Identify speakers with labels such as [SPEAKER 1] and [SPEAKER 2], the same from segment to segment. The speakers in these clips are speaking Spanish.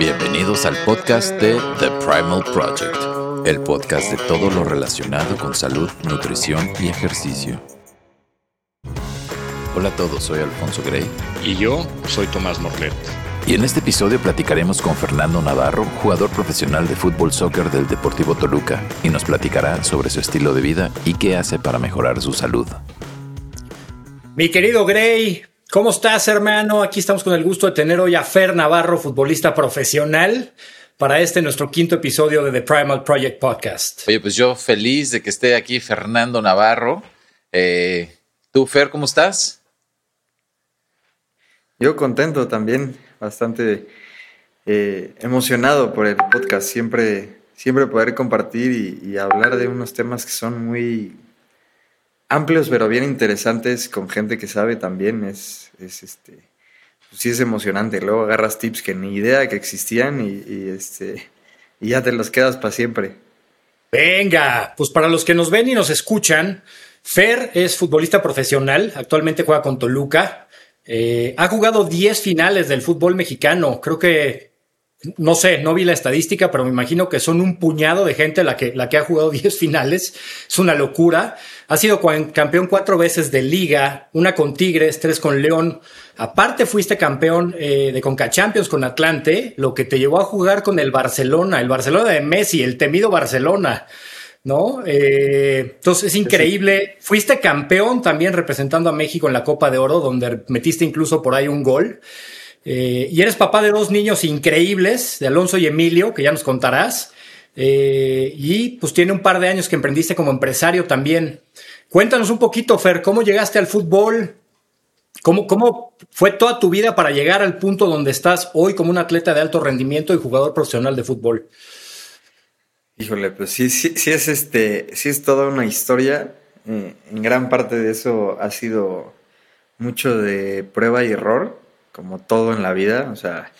[SPEAKER 1] Bienvenidos al podcast de The Primal Project, el podcast de todo lo relacionado con salud, nutrición y ejercicio. Hola a todos, soy Alfonso Gray.
[SPEAKER 2] Y yo soy Tomás Morlet.
[SPEAKER 1] Y en este episodio platicaremos con Fernando Navarro, jugador profesional de fútbol soccer del Deportivo Toluca, y nos platicará sobre su estilo de vida y qué hace para mejorar su salud.
[SPEAKER 3] Mi querido Gray, ¿cómo estás, hermano? Aquí estamos con el gusto de tener hoy a Fer Navarro, futbolista profesional, para este nuestro quinto episodio de The Primal Project Podcast.
[SPEAKER 1] Oye, pues yo feliz de que esté aquí Fernando Navarro. Eh, ¿Tú, Fer, cómo estás?
[SPEAKER 4] Yo contento también bastante eh, emocionado por el podcast. Siempre, siempre poder compartir y, hablar de unos temas que son muy amplios, pero bien interesantes, con gente que sabe también. Es, es este, pues sí es emocionante. Luego agarras tips que ni idea que existían y, este, y ya te los quedas para siempre.
[SPEAKER 3] Venga, pues para los que nos ven y nos escuchan, Fer es futbolista profesional, actualmente juega con Toluca, eh, ha jugado 10 finales del fútbol mexicano. Creo que, no sé, no vi la estadística, pero me imagino que son un puñado de gente la que, la que ha jugado 10 finales. Es una locura. Ha sido campeón cuatro veces de liga, una con Tigres, tres con León. Aparte fuiste campeón eh, de Conca Champions con Atlante, lo que te llevó a jugar con el Barcelona, el Barcelona de Messi, el temido Barcelona. ¿no? Eh, entonces es increíble. Fuiste campeón también representando a México en la Copa de Oro, donde metiste incluso por ahí un gol. Eh, y eres papá de dos niños increíbles, de Alonso y Emilio, que ya nos contarás. Eh, y pues tiene un par de años que emprendiste como empresario también. Cuéntanos un poquito, Fer, ¿cómo llegaste al fútbol? ¿Cómo, ¿Cómo fue toda tu vida para llegar al punto donde estás hoy como un atleta de alto rendimiento y jugador profesional de fútbol?
[SPEAKER 4] Híjole, pues sí, sí, sí es este, sí es toda una historia. Eh, en gran parte de eso ha sido mucho de prueba y error, como todo en la vida. O sea,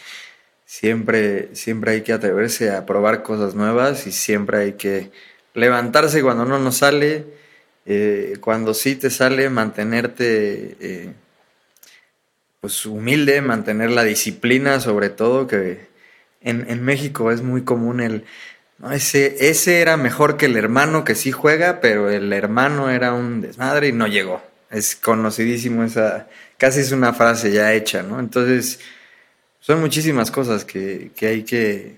[SPEAKER 4] siempre, siempre hay que atreverse a probar cosas nuevas y siempre hay que levantarse cuando no nos sale. Eh, cuando sí te sale, mantenerte eh, pues humilde, mantener la disciplina, sobre todo, que en, en México es muy común el ese, ese era mejor que el hermano que sí juega, pero el hermano era un desmadre y no llegó. Es conocidísimo esa, casi es una frase ya hecha, ¿no? Entonces, son muchísimas cosas que, que hay que,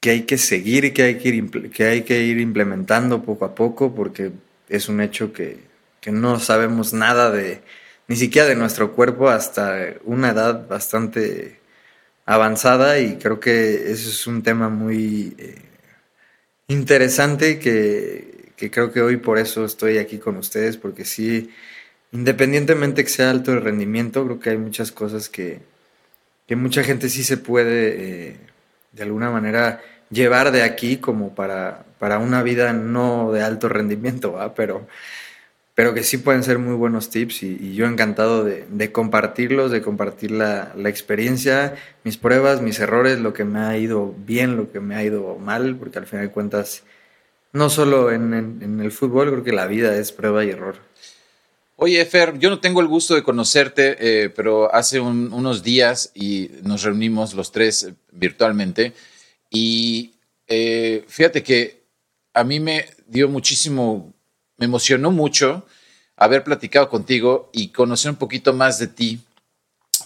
[SPEAKER 4] que hay que seguir que hay que, ir, que hay que ir implementando poco a poco, porque es un hecho que, que no sabemos nada de, ni siquiera de nuestro cuerpo hasta una edad bastante avanzada y creo que eso es un tema muy eh, interesante que, que, creo que hoy por eso estoy aquí con ustedes, porque sí, independientemente que sea alto el rendimiento, creo que hay muchas cosas que, que mucha gente sí se puede eh, de alguna manera llevar de aquí como para, para una vida no de alto rendimiento, pero pero que sí pueden ser muy buenos tips y, yo encantado de, compartirlos, de compartir la, experiencia, mis pruebas, mis errores, lo que me ha ido bien, lo que me ha ido mal, porque al final de cuentas, no solo en, el fútbol, creo que la vida es prueba y error.
[SPEAKER 1] Oye, Fer, yo no tengo el gusto de conocerte, eh, pero hace unos días y nos reunimos los tres virtualmente y eh, fíjate que a mí me dio muchísimo me emocionó mucho haber platicado contigo y conocer un poquito más de ti,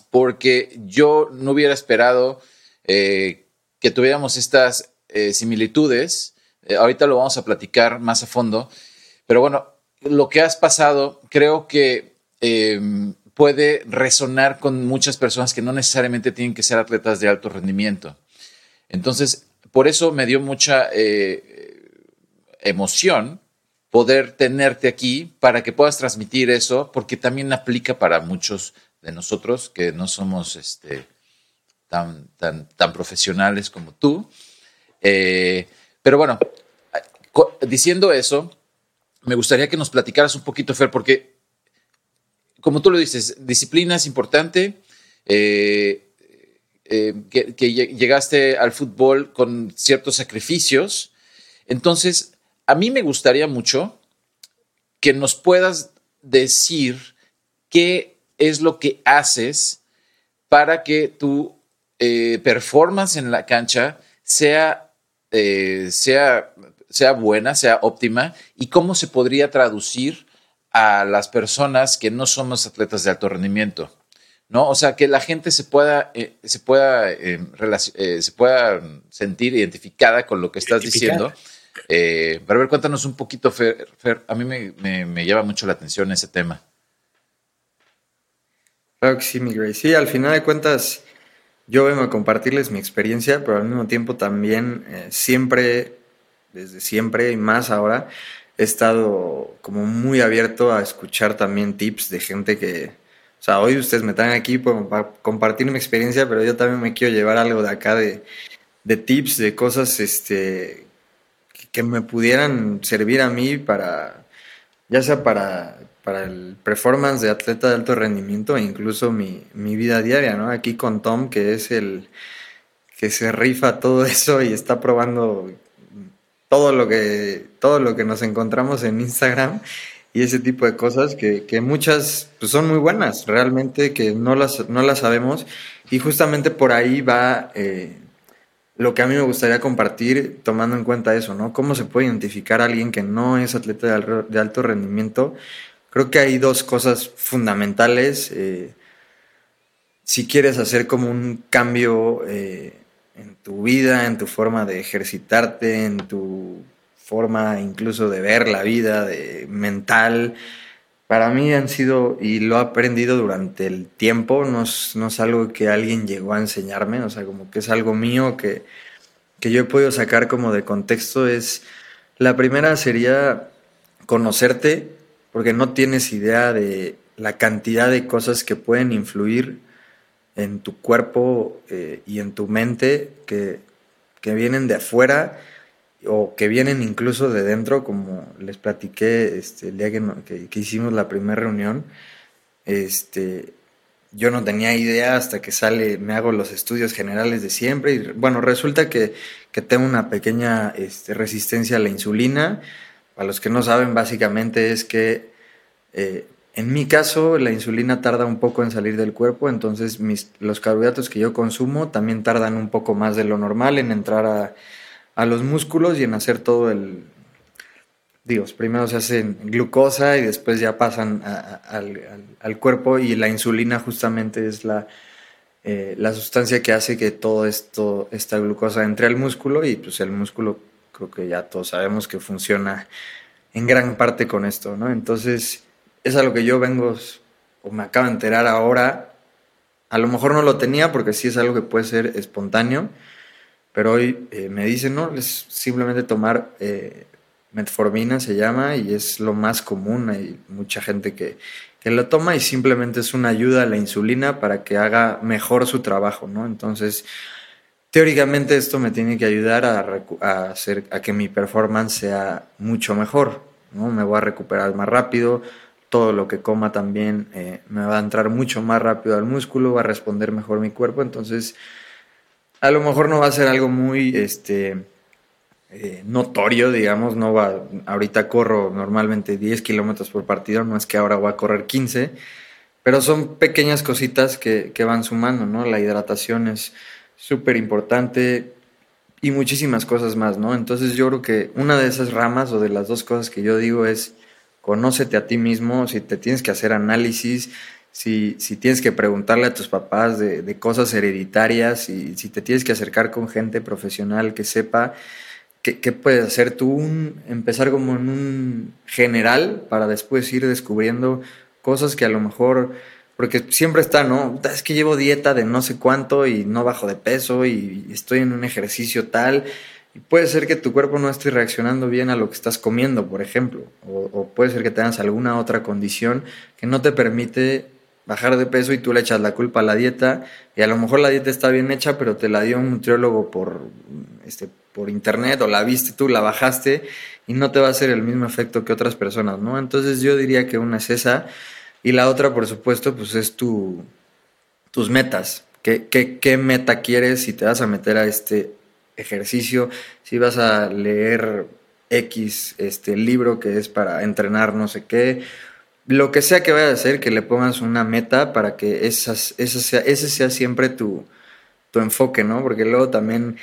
[SPEAKER 1] porque yo no hubiera esperado eh, que tuviéramos estas eh, similitudes. Eh, ahorita lo vamos a platicar más a fondo, pero bueno, lo que has pasado creo que em, puede resonar con muchas personas que no necesariamente tienen que ser atletas de alto rendimiento. Entonces, por eso me dio mucha emoción poder tenerte aquí para que puedas transmitir eso, porque también aplica para muchos de nosotros que no somos este, tan, tan, tan profesionales como tú. Eh, pero bueno, diciendo eso, me gustaría que nos platicaras un poquito, Fer, porque como tú lo dices, disciplina es importante. Eh, eh, que, llegaste al fútbol con ciertos sacrificios. Entonces, a mí me gustaría mucho que nos puedas decir qué es lo que haces para que tu eh, performance en la cancha sea, sea, sea buena, sea óptima? ¿Y cómo se podría traducir a las personas que no somos atletas de alto rendimiento? ¿no? O sea, que la gente se pueda, eh, se pueda, eh, eh, se pueda sentir identificada con lo que estás diciendo. pero a ver, cuéntanos un poquito, Fer. a mí me, me, llama mucho la atención ese tema.
[SPEAKER 4] Claro que sí, mi Grace. Sí, al final de cuentas, yo vengo a compartirles mi experiencia, pero al mismo tiempo también siempre, desde siempre y más ahora, he estado como muy abierto a escuchar también tips de gente que, o sea, hoy ustedes me están aquí para compartir mi experiencia, pero yo también me quiero llevar algo de acá de, tips, de cosas este, que me pudieran servir a mí para, ya sea para, para el performance de atleta de alto rendimiento e incluso mi, mi vida diaria, ¿no? Aquí con Tom, que es el que se rifa todo eso y está probando todo lo que, todo lo que nos encontramos en Instagram y ese tipo de cosas que, que muchas pues, son muy buenas, realmente que no las, no las sabemos y justamente por ahí va eh, lo que a mí me gustaría compartir tomando en cuenta eso, ¿no? ¿Cómo se puede identificar a alguien que no es atleta de, alto rendimiento? Creo que hay dos cosas fundamentales. Eh, si quieres hacer como un cambio eh, en tu vida, en tu forma de ejercitarte, en tu forma incluso de ver la vida, de mental, para mí han sido, y lo he aprendido durante el tiempo, no es, no es algo que alguien llegó a enseñarme, o sea, como que es algo mío que, que yo he podido sacar como de contexto, es, la primera sería conocerte, porque no tienes idea de la cantidad de cosas que pueden influir en tu cuerpo eh, y en tu mente que, que vienen de afuera o que vienen incluso de dentro, como les platiqué este, el día que, que, hicimos la primera reunión, este, yo no tenía idea hasta que sale, me hago los estudios generales de siempre y bueno, resulta que, que tengo una pequeña este, resistencia a la insulina. Para los que no saben, básicamente es que eh, en mi caso la insulina tarda un poco en salir del cuerpo, entonces mis, los carbohidratos que yo consumo también tardan un poco más de lo normal en entrar a los músculos y en hacer todo el... Digo, primero se hacen glucosa y después ya pasan al, cuerpo y la insulina justamente es la, eh, la sustancia que hace que todo esto, esta glucosa entre al músculo y pues el músculo creo que ya todos sabemos que funciona en gran parte con esto, ¿no? Entonces, es a lo que yo vengo o me acabo de enterar ahora. A lo mejor no lo tenía porque sí es algo que puede ser espontáneo, pero hoy eh, me dicen, no, es simplemente tomar eh, metformina, se llama, y es lo más común. Hay mucha gente que, que lo toma y simplemente es una ayuda a la insulina para que haga mejor su trabajo, ¿no? Entonces, teóricamente esto me tiene que ayudar a, hacer, a que mi performance sea mucho mejor, ¿no? Me voy a recuperar más rápido, todo lo que coma también eh, me va a entrar mucho más rápido al músculo, va a responder mejor mi cuerpo, entonces a lo mejor no va a ser algo muy este, eh, notorio, digamos, no va, ahorita corro normalmente 10 kilómetros por partido, no es que ahora voy a correr 15, pero son pequeñas cositas que, que van sumando, ¿no? La hidratación es súper importante y muchísimas cosas más, ¿no? Entonces yo creo que una de esas ramas o de las dos cosas que yo digo es conócete a ti mismo, si te tienes que hacer análisis, si, si tienes que preguntarle a tus papás de, de, cosas hereditarias y si te tienes que acercar con gente profesional que sepa qué, qué puedes hacer tú, empezar como en un general para después ir descubriendo cosas que a lo mejor, porque siempre está, ¿no? Es que llevo dieta de no sé cuánto y no bajo de peso y estoy en un ejercicio tal. Puede ser que tu cuerpo no esté reaccionando bien a lo que estás comiendo, por ejemplo, o, puede ser que tengas alguna otra condición que no te permite bajar de peso y tú le echas la culpa a la dieta y a lo mejor la dieta está bien hecha, pero te la dio un nutriólogo por, este, por internet o la viste tú, la bajaste y no te va a hacer el mismo efecto que otras personas, ¿no? Entonces yo diría que una es esa y la otra, por supuesto, pues es tu, tus metas. ¿Qué, qué, qué meta quieres si te vas a meter a este ejercicio? Si vas a leer X este libro que es para entrenar no sé qué lo que sea que vayas a hacer, que le pongas una meta para que esas, sea, ese sea siempre tu, tu enfoque, ¿no? Porque luego también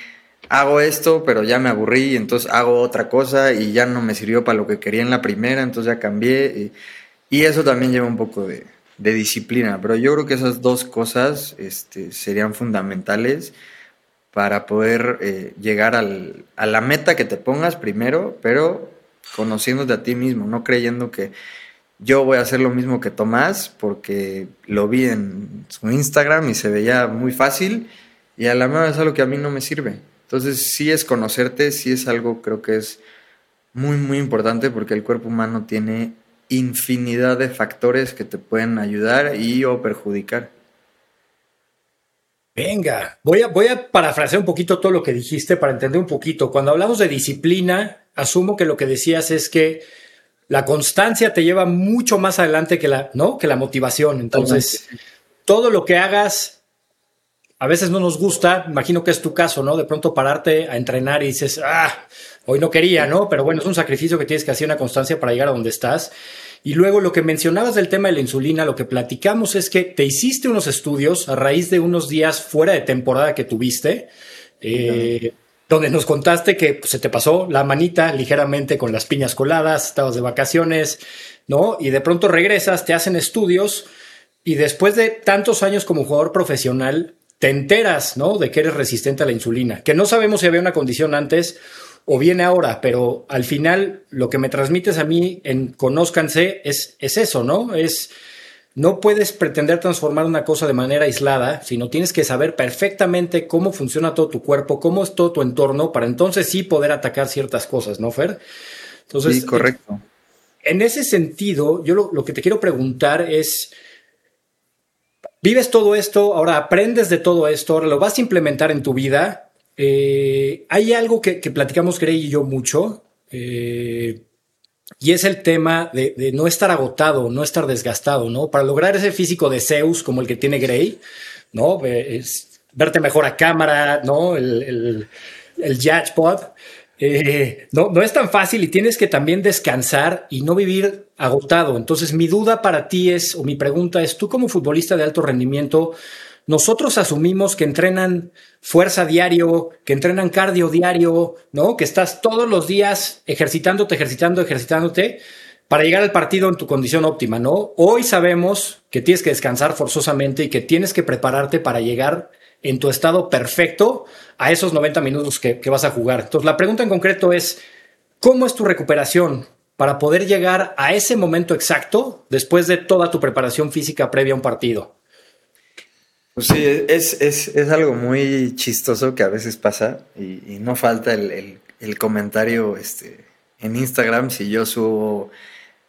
[SPEAKER 4] hago esto, pero ya me aburrí, entonces hago otra cosa y ya no me sirvió para lo que quería en la primera, entonces ya cambié. Y, y eso también lleva un poco de, de, disciplina, pero yo creo que esas dos cosas este, serían fundamentales para poder eh, llegar al, a la meta que te pongas primero, pero conociéndote a ti mismo, no creyendo que yo voy a hacer lo mismo que Tomás, porque lo vi en su Instagram y se veía muy fácil, y a la mejor es algo que a mí no me sirve. Entonces, sí es conocerte, sí es algo creo que es muy, muy importante porque el cuerpo humano tiene infinidad de factores que te pueden ayudar y o perjudicar.
[SPEAKER 3] Venga, voy a, voy a parafrasear un poquito todo lo que dijiste para entender un poquito. Cuando hablamos de disciplina, asumo que lo que decías es que la constancia te lleva mucho más adelante que la, ¿no? que la motivación. Entonces, todo lo que hagas, a veces no nos gusta, imagino que es tu caso, ¿no? De pronto pararte a entrenar y dices, ah, hoy no quería, ¿no? Pero bueno, es un sacrificio que tienes que hacer una constancia para llegar a donde estás. Y luego lo que mencionabas del tema de la insulina, lo que platicamos es que te hiciste unos estudios a raíz de unos días fuera de temporada que tuviste, eh, donde nos contaste que pues, se te pasó la manita ligeramente con las piñas coladas, estabas de vacaciones, ¿no? Y de pronto regresas, te hacen estudios y después de tantos años como jugador profesional, te enteras, ¿no? De que eres resistente a la insulina, que no sabemos si había una condición antes o viene ahora, pero al final lo que me transmites a mí en Conózcanse es, es eso, ¿no? Es, no puedes pretender transformar una cosa de manera aislada, sino tienes que saber perfectamente cómo funciona todo tu cuerpo, cómo es todo tu entorno, para entonces sí poder atacar ciertas cosas, ¿no, Fer?
[SPEAKER 4] Entonces, sí, correcto.
[SPEAKER 3] En ese sentido, yo lo, que te quiero preguntar es, vives todo esto, ahora aprendes de todo esto, ahora lo vas a implementar en tu vida, eh, hay algo que, platicamos Grey y yo mucho, eh, y es el tema de, no estar agotado, no estar desgastado, ¿no? Para lograr ese físico de Zeus como el que tiene Grey, ¿no? Es verte mejor a cámara, ¿no? El, el, el eh, no, no es tan fácil y tienes que también descansar y no vivir agotado. Entonces, mi duda para ti es, o mi pregunta es, tú como futbolista de alto rendimiento, nosotros asumimos que entrenan fuerza diario, que entrenan cardio diario, ¿no? Que estás todos los días ejercitándote, ejercitando, ejercitándote para llegar al partido en tu condición óptima, ¿no? Hoy sabemos que tienes que descansar forzosamente y que tienes que prepararte para llegar en tu estado perfecto a esos 90 minutos que, que vas a jugar. Entonces, la pregunta en concreto es, ¿cómo es tu recuperación para poder llegar a ese momento exacto después de toda tu preparación física previa a un partido?
[SPEAKER 4] Pues sí, es, es, es, algo muy chistoso que a veces pasa y, no falta el, el, comentario este, en Instagram si yo subo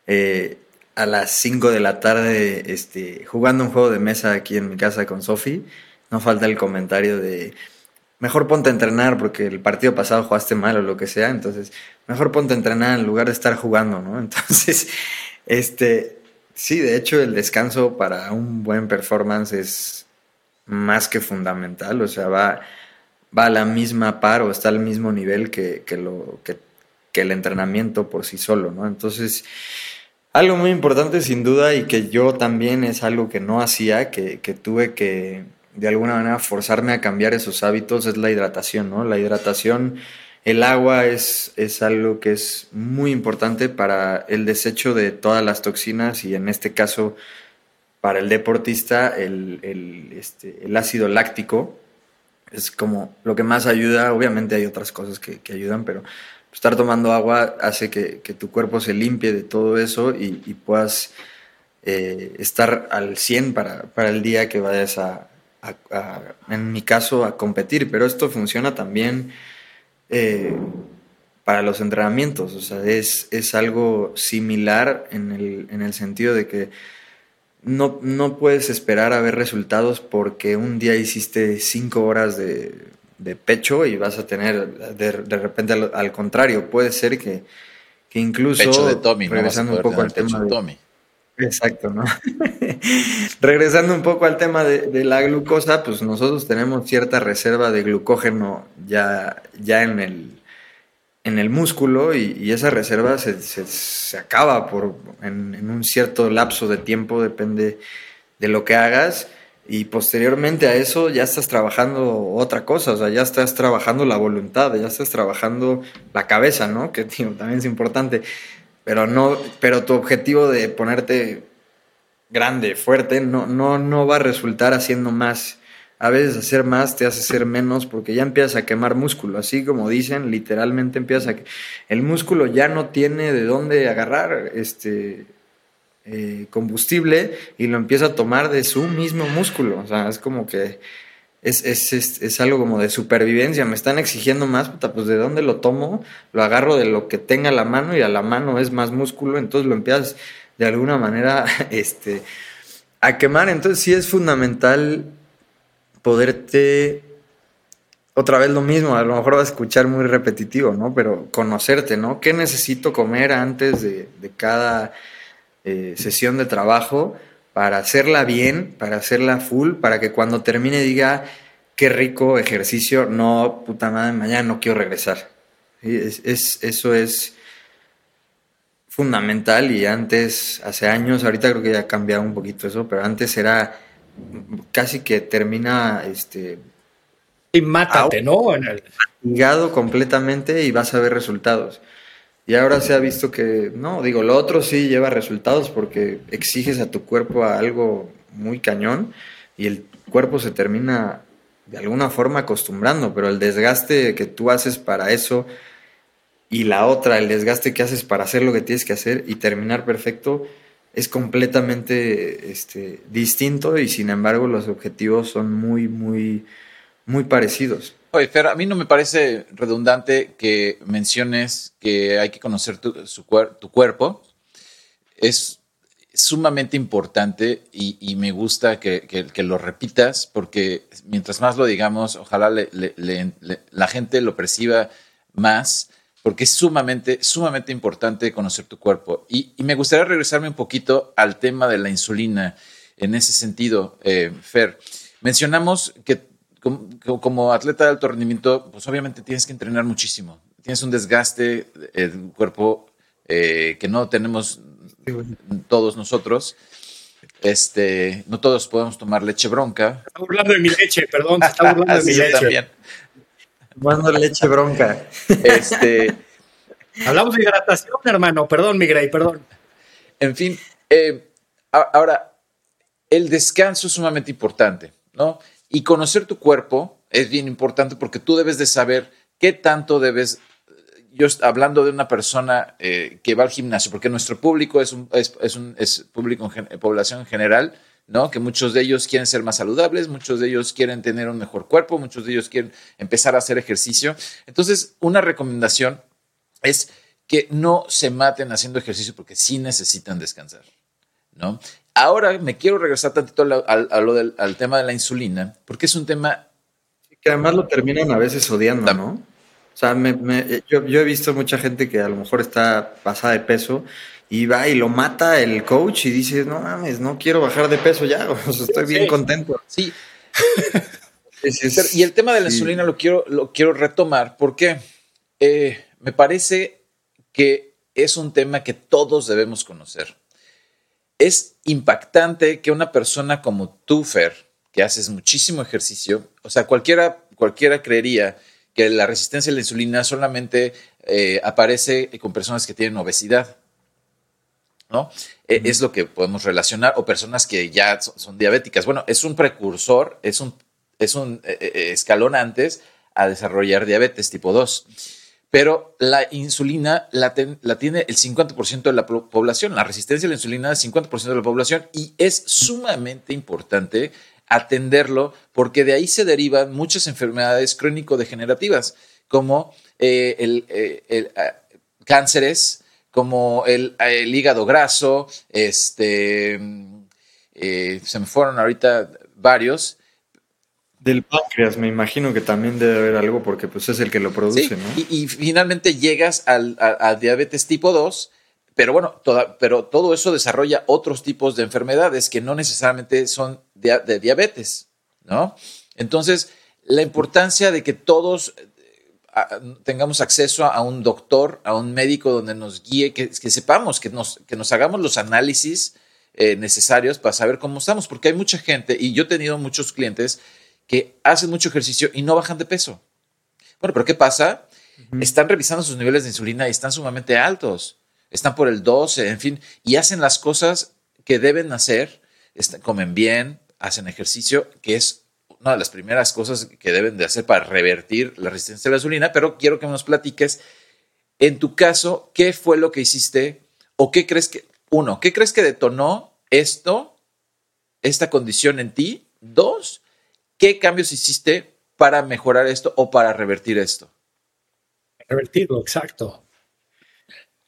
[SPEAKER 4] eh, a las 5 de la tarde este, jugando un juego de mesa aquí en mi casa con Sofi, no falta el comentario de mejor ponte a entrenar porque el partido pasado jugaste mal o lo que sea, entonces mejor ponte a entrenar en lugar de estar jugando, ¿no? Entonces, este, sí, de hecho el descanso para un buen performance es más que fundamental, o sea, va, va a la misma par o está al mismo nivel que, que lo, que, el entrenamiento por sí solo, ¿no? Entonces, algo muy importante sin duda y que yo también es algo que no hacía, que, que tuve que de alguna manera forzarme a cambiar esos hábitos, es la hidratación, ¿no? La hidratación, el agua es, es algo que es muy importante para el desecho de todas las toxinas y en este caso para el deportista el, este, el, ácido láctico es como lo que más ayuda. Obviamente hay otras cosas que, ayudan, pero estar tomando agua hace que, tu cuerpo se limpie de todo eso y, puedas eh, estar al 100 para, para, el día que vayas a, en mi caso, a competir. Pero esto funciona también eh, para los entrenamientos. O sea, es, es algo similar en el, en el sentido de que no, no puedes esperar a ver resultados porque un día hiciste cinco horas de, pecho y vas a tener de, repente al, contrario, puede ser que, que incluso
[SPEAKER 1] pecho de Tommy, regresando un poco al tema de Tommy.
[SPEAKER 4] Exacto, ¿no? regresando un poco al tema de, la glucosa, pues nosotros tenemos cierta reserva de glucógeno ya, ya en el en el músculo y, esa reserva se, se, acaba por, en, un cierto lapso de tiempo, depende de lo que hagas. Y posteriormente a eso ya estás trabajando otra cosa, o sea, ya estás trabajando la voluntad, ya estás trabajando la cabeza, ¿no? Que también es importante. Pero no, pero tu objetivo de ponerte grande, fuerte, no, no, no va a resultar haciendo más a veces hacer más te hace hacer menos porque ya empiezas a quemar músculo, así como dicen, literalmente empieza a... El músculo ya no tiene de dónde agarrar este eh, combustible y lo empieza a tomar de su mismo músculo, o sea, es como que es, es, es, es algo como de supervivencia, me están exigiendo más, pues de dónde lo tomo, lo agarro de lo que tenga la mano y a la mano es más músculo, entonces lo empiezas de alguna manera este, a quemar, entonces sí es fundamental poderte, otra vez lo mismo, a lo mejor va a escuchar muy repetitivo, ¿no? Pero conocerte, ¿no? ¿Qué necesito comer antes de, cada eh, sesión de trabajo para hacerla bien, para hacerla full, para que cuando termine diga, qué rico ejercicio, no, puta madre, mañana no quiero regresar. Es, eso es fundamental y antes, hace años, ahorita creo que ya ha cambiado un poquito eso, pero antes era casi que termina este
[SPEAKER 3] y mátate, ¿no? En
[SPEAKER 4] el... completamente y vas a ver resultados. Y ahora se ha visto que, no, digo, lo otro sí lleva resultados porque exiges a tu cuerpo a algo muy cañón y el cuerpo se termina de alguna forma acostumbrando, pero el desgaste que tú haces para eso y la otra, el desgaste que haces para hacer lo que tienes que hacer y terminar perfecto, es completamente este, distinto y sin embargo los objetivos son muy, muy, muy parecidos.
[SPEAKER 1] Oye, Fer, a mí no me parece redundante que menciones que hay que conocer tu, tu cuerpo. Es sumamente importante y, me gusta que, lo repitas porque mientras más lo digamos, ojalá la gente lo perciba más porque es sumamente, sumamente importante conocer tu cuerpo. Y, me gustaría regresarme un poquito al tema de la insulina en ese sentido, eh, Fer. Mencionamos que como, atleta de alto rendimiento, pues obviamente tienes que entrenar muchísimo. Tienes un desgaste del cuerpo eh, que no tenemos todos nosotros. Este, no todos podemos tomar leche bronca.
[SPEAKER 3] Está burlando de mi leche, perdón, se está burlando de mi leche. También.
[SPEAKER 4] Tomando leche bronca.
[SPEAKER 1] Este,
[SPEAKER 3] Hablamos de hidratación, hermano. Perdón, Miguel, perdón.
[SPEAKER 1] En fin, eh, ahora, el descanso es sumamente importante, ¿no? Y conocer tu cuerpo es bien importante porque tú debes de saber qué tanto debes yo hablando de una persona eh, que va al gimnasio, porque nuestro público es un, es, un es público, población en general, ¿no? Que muchos de ellos quieren ser más saludables, muchos de ellos quieren tener un mejor cuerpo, muchos de ellos quieren empezar a hacer ejercicio. Entonces, una recomendación es que no se maten haciendo ejercicio porque sí necesitan descansar, ¿no? Ahora me quiero regresar tantito al, al tema de la insulina, porque es un tema...
[SPEAKER 4] Que además lo terminan a veces odiando, ¿no? O sea, yo, yo, he visto mucha gente que a lo mejor está pasada de peso y va y lo mata el coach y dice, no mames, no quiero bajar de peso ya, estoy bien contento.
[SPEAKER 1] Sí. y el tema de la insulina lo quiero, lo quiero retomar porque eh, me parece que es un tema que todos debemos conocer. Es impactante que una persona como tú, Fer, que haces muchísimo ejercicio, o sea, cualquiera, cualquiera creería que la resistencia a la insulina solamente eh, aparece con personas que tienen obesidad. ¿No? E, es lo que podemos relacionar, o personas que ya son, diabéticas. Bueno, es un precursor, es un, es un eh, eh, escalón antes a desarrollar diabetes tipo 2. Pero la insulina la, la tiene el 50% de la población, la resistencia a la insulina es el 50% de la población y es sumamente importante atenderlo porque de ahí se derivan muchas enfermedades crónico-degenerativas como el, el cánceres, como el, hígado graso, este, eh, se me fueron ahorita varios.
[SPEAKER 4] Del páncreas, me imagino que también debe haber algo porque pues es el que lo produce, ¿no?
[SPEAKER 1] Y, finalmente llegas al, a, diabetes tipo 2, pero bueno, pero todo eso desarrolla otros tipos de enfermedades que no necesariamente son de, de diabetes, ¿no? Entonces, la importancia de que todos tengamos acceso a, un doctor, a un médico donde nos guíe, que, sepamos, que nos, que nos hagamos los análisis eh, necesarios para saber cómo estamos, porque hay mucha gente, y yo he tenido muchos clientes que hacen mucho ejercicio y no bajan de peso. Bueno, pero ¿qué pasa? Están revisando sus niveles de insulina y están sumamente altos. Están por el 12, en fin, y hacen las cosas que deben hacer, comen bien, hacen ejercicio, que es una de las primeras cosas que deben de hacer para revertir la resistencia a la insulina, pero quiero que nos platiques, en tu caso, ¿qué fue lo que hiciste o qué crees que, uno, qué crees que detonó esto, esta condición en ti? Dos, ¿qué cambios hiciste para mejorar esto o para revertir esto?
[SPEAKER 3] Revertirlo, exacto.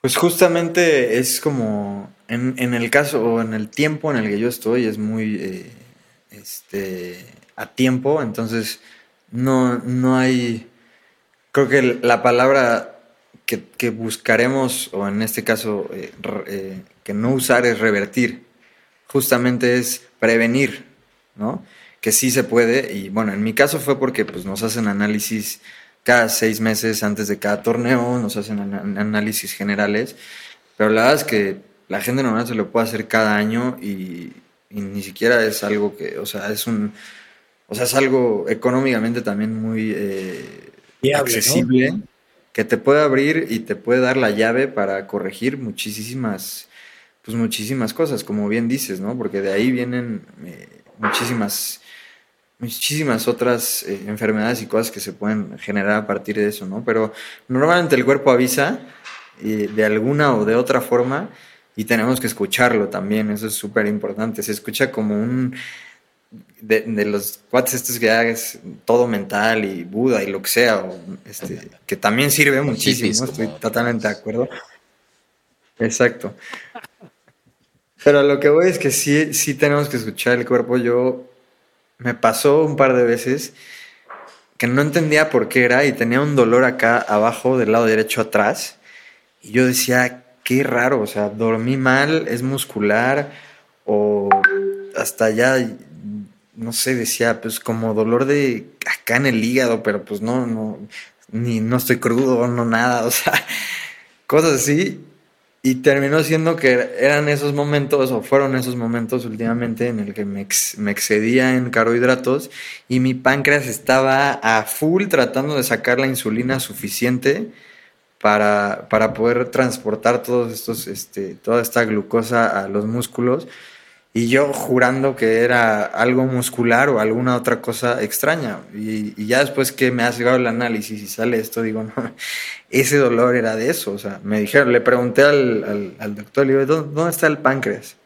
[SPEAKER 4] Pues justamente es como en, el caso o en el tiempo en el que yo estoy es muy eh, este, a tiempo, entonces no, no hay, creo que la palabra que, buscaremos, o en este caso eh, eh, que no usar es revertir, justamente es prevenir, ¿no? Que sí se puede, y bueno, en mi caso fue porque pues, nos hacen análisis cada seis meses antes de cada torneo, nos hacen análisis generales, pero la verdad es que la gente normal se lo puede hacer cada año y, ni siquiera es algo que, o sea, es un, o sea, es algo económicamente también muy eh, accesible, que te puede abrir y te puede dar la llave para corregir muchísimas, pues muchísimas cosas, como bien dices, ¿no? Porque de ahí vienen eh, muchísimas muchísimas otras eh, enfermedades y cosas que se pueden generar a partir de eso, ¿no? Pero normalmente el cuerpo avisa de alguna o de otra forma y tenemos que escucharlo también, eso es súper importante. Se escucha como un. De, los cuates estos que hagas todo mental y Buda y lo que sea, este, que también sirve muchísimo, estoy totalmente de acuerdo. Exacto. Pero lo que voy es que sí, sí tenemos que escuchar el cuerpo. Yo me pasó un par de veces que no entendía por qué era y tenía un dolor acá abajo del lado derecho atrás. Y yo decía, qué raro, o sea, dormí mal, es muscular o hasta ya, no sé, decía, pues como dolor de acá en el hígado, pero pues no, no, ni no estoy crudo, no nada, o sea, cosas así. Y terminó siendo que eran esos momentos, o fueron esos momentos últimamente, en el que me, me, excedía en carbohidratos y mi páncreas estaba a full tratando de sacar la insulina suficiente para, para poder transportar todos estos, este, toda esta glucosa a los músculos. Y yo jurando que era algo muscular o alguna otra cosa extraña. Y, ya después que me ha llegado el análisis y sale esto, digo, no, ese dolor era de eso. O sea, me dijeron, le pregunté al, al, doctor, le digo, ¿dónde, está el páncreas?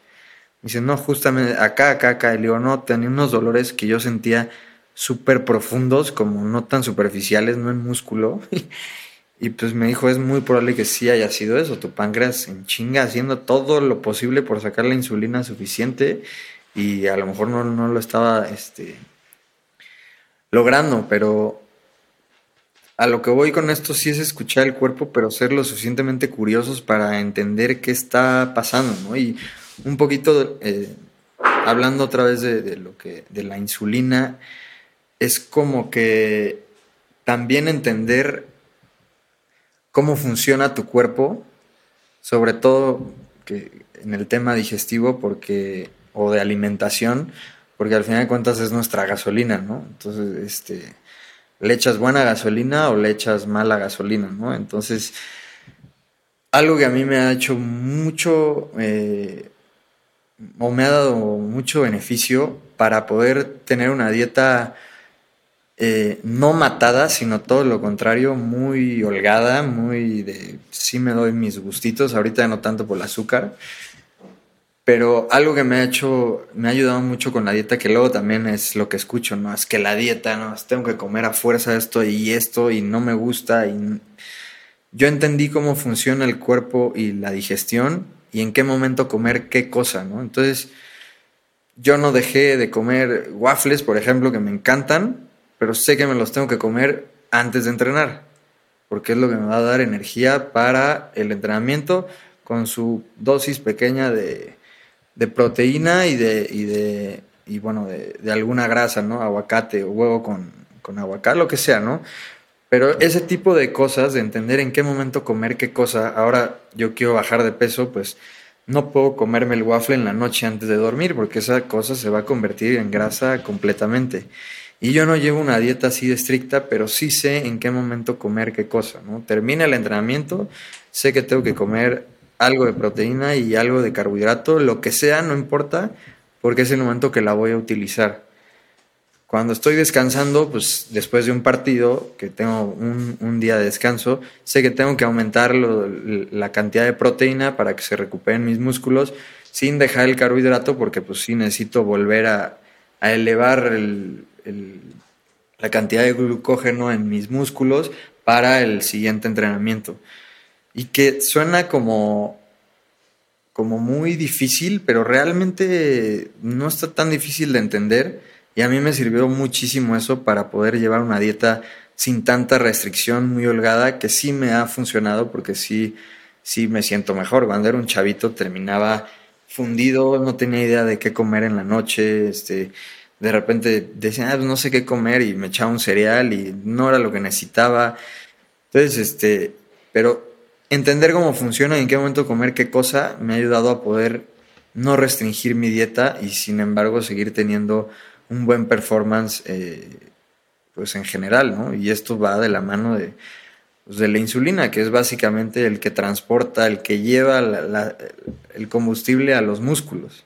[SPEAKER 4] Me dice, no, justamente acá, acá, acá. le digo, no, tenía unos dolores que yo sentía súper profundos, como no tan superficiales, no en músculo. Y pues me dijo, es muy probable que sí haya sido eso, tu páncreas en chinga haciendo todo lo posible por sacar la insulina suficiente y a lo mejor no, no lo estaba este, logrando, pero a lo que voy con esto sí es escuchar el cuerpo, pero ser lo suficientemente curiosos para entender qué está pasando, ¿no? Y un poquito eh, hablando otra vez de, lo que, de la insulina, es como que también entender cómo funciona tu cuerpo, sobre todo que en el tema digestivo, porque o de alimentación, porque al final de cuentas es nuestra gasolina, ¿no? Entonces, este le echas buena gasolina o le echas mala gasolina, ¿no? Entonces, algo que a mí me ha hecho mucho, eh, o me ha dado mucho beneficio para poder tener una dieta eh, no matada, sino todo lo contrario, muy holgada, muy de, sí me doy mis gustitos, ahorita no tanto por el azúcar, pero algo que me ha hecho, me ha ayudado mucho con la dieta, que luego también es lo que escucho, ¿no? Es que la dieta, ¿no? Tengo que comer a fuerza esto y esto y no me gusta. Y... Yo entendí cómo funciona el cuerpo y la digestión y en qué momento comer qué cosa, ¿no? Entonces, yo no dejé de comer waffles, por ejemplo, que me encantan, pero sé que me los tengo que comer antes de entrenar, porque es lo que me va a dar energía para el entrenamiento con su dosis pequeña de de proteína y de, y de bueno, de, alguna grasa, ¿no? Aguacate o huevo con, con aguacate, lo que sea, ¿no? Pero ese tipo de cosas, de entender en qué momento comer qué cosa, ahora yo quiero bajar de peso, pues no puedo comerme el waffle en la noche antes de dormir porque esa cosa se va a convertir en grasa completamente. Y yo no llevo una dieta así estricta, pero sí sé en qué momento comer qué cosa, ¿no? Termina el entrenamiento, sé que tengo que comer algo de proteína y algo de carbohidrato, lo que sea, no importa, porque es el momento que la voy a utilizar. Cuando estoy descansando, pues después de un partido, que tengo un, día de descanso, sé que tengo que aumentar la cantidad de proteína para que se recuperen mis músculos sin dejar el carbohidrato, porque pues sí necesito volver a, elevar la cantidad de glucógeno en mis músculos para el siguiente entrenamiento. Y que suena como, como muy difícil, pero realmente no está tan difícil de entender y a mí me sirvió muchísimo eso para poder llevar una dieta sin tanta restricción, muy holgada, que sí me ha funcionado porque sí, sí me siento mejor. Cuando era un chavito terminaba fundido, no tenía idea de qué comer en la noche, este, de repente decía, ah, pues no sé qué comer y me echaba un cereal y no era lo que necesitaba. Entonces, este, pero entender cómo funciona y en qué momento comer qué cosa me ha ayudado a poder no restringir mi dieta y sin embargo seguir teniendo un buen performance eh, pues en general, ¿no? Y esto va de la mano de, pues, de la insulina, que es básicamente el que transporta, el que lleva el combustible a los músculos.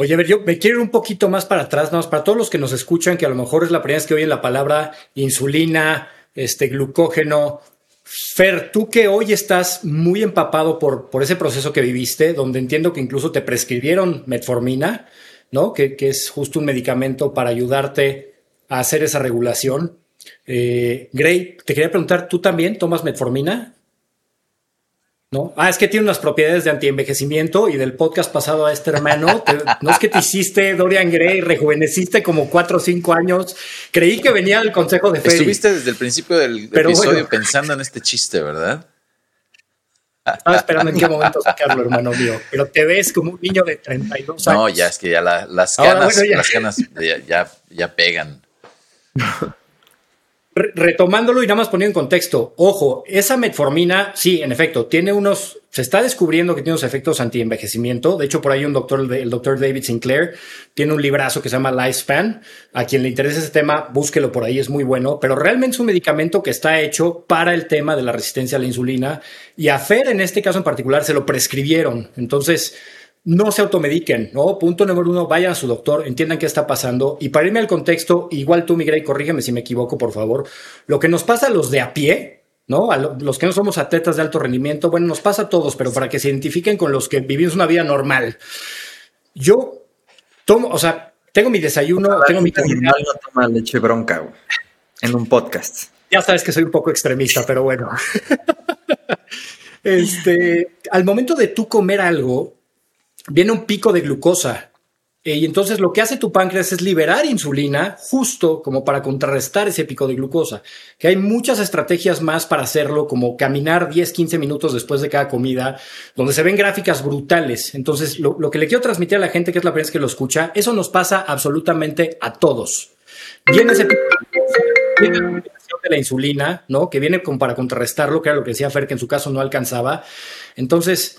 [SPEAKER 3] Oye, a ver, yo me quiero ir un poquito más para atrás, ¿no? para todos los que nos escuchan, que a lo mejor es la primera vez que oyen la palabra insulina, este glucógeno. Fer, tú que hoy estás muy empapado por, por ese proceso que viviste, donde entiendo que incluso te prescribieron metformina, ¿no? Que, es justo un medicamento para ayudarte a hacer esa regulación. Eh, Gray, te quería preguntar, ¿tú también tomas metformina? ¿No? Ah, es que tiene unas propiedades de antienvejecimiento y del podcast pasado a este hermano, no es que te hiciste Dorian Gray, rejuveneciste como cuatro o cinco años. Creí que venía del consejo de fe.
[SPEAKER 1] Estuviste desde el principio del episodio pensando en este chiste, ¿verdad?
[SPEAKER 3] Estaba esperando en qué momento sacarlo, hermano mío. Pero te ves como un niño de 32 años.
[SPEAKER 1] No, ya es que ya las canas, las canas ya, ya, pegan.
[SPEAKER 3] Retomándolo y nada más poniendo en contexto, ojo, esa metformina, sí, en efecto, tiene unos, se está descubriendo que tiene unos efectos anti-envejecimiento. De hecho, por ahí un doctor, el doctor David Sinclair, tiene un librazo que se llama Lifespan. A quien le interese ese tema, búsquelo por ahí, es muy bueno. Pero realmente es un medicamento que está hecho para el tema de la resistencia a la insulina. Y a Fer, en este caso en particular, se lo prescribieron. Entonces, no se automediquen, ¿no? Punto número uno, vayan a su doctor, entiendan qué está pasando. Y para irme al contexto, igual tú, Miguel, corrígeme si me equivoco, por favor. Lo que nos pasa a los de a pie, ¿no? A los que no somos atletas de alto rendimiento, bueno, nos pasa a todos, pero para que se identifiquen con los que vivimos una vida normal. Yo tomo, o sea, tengo mi desayuno, tengo mi
[SPEAKER 4] comida. no toma leche bronca, en un podcast.
[SPEAKER 3] Ya sabes que soy un poco extremista, pero bueno. este, al momento de tú comer algo, viene un pico de glucosa. Eh, y entonces lo que hace tu páncreas es liberar insulina justo como para contrarrestar ese pico de glucosa. Que hay muchas estrategias más para hacerlo, como caminar 10, 15 minutos después de cada comida, donde se ven gráficas brutales. Entonces, lo, que le quiero transmitir a la gente, que es la primera vez que lo escucha, eso nos pasa absolutamente a todos. Viene ese pico de glucosa, de la insulina, ¿no? Que viene como para contrarrestarlo, que era lo que decía Fer, que en su caso no alcanzaba. Entonces,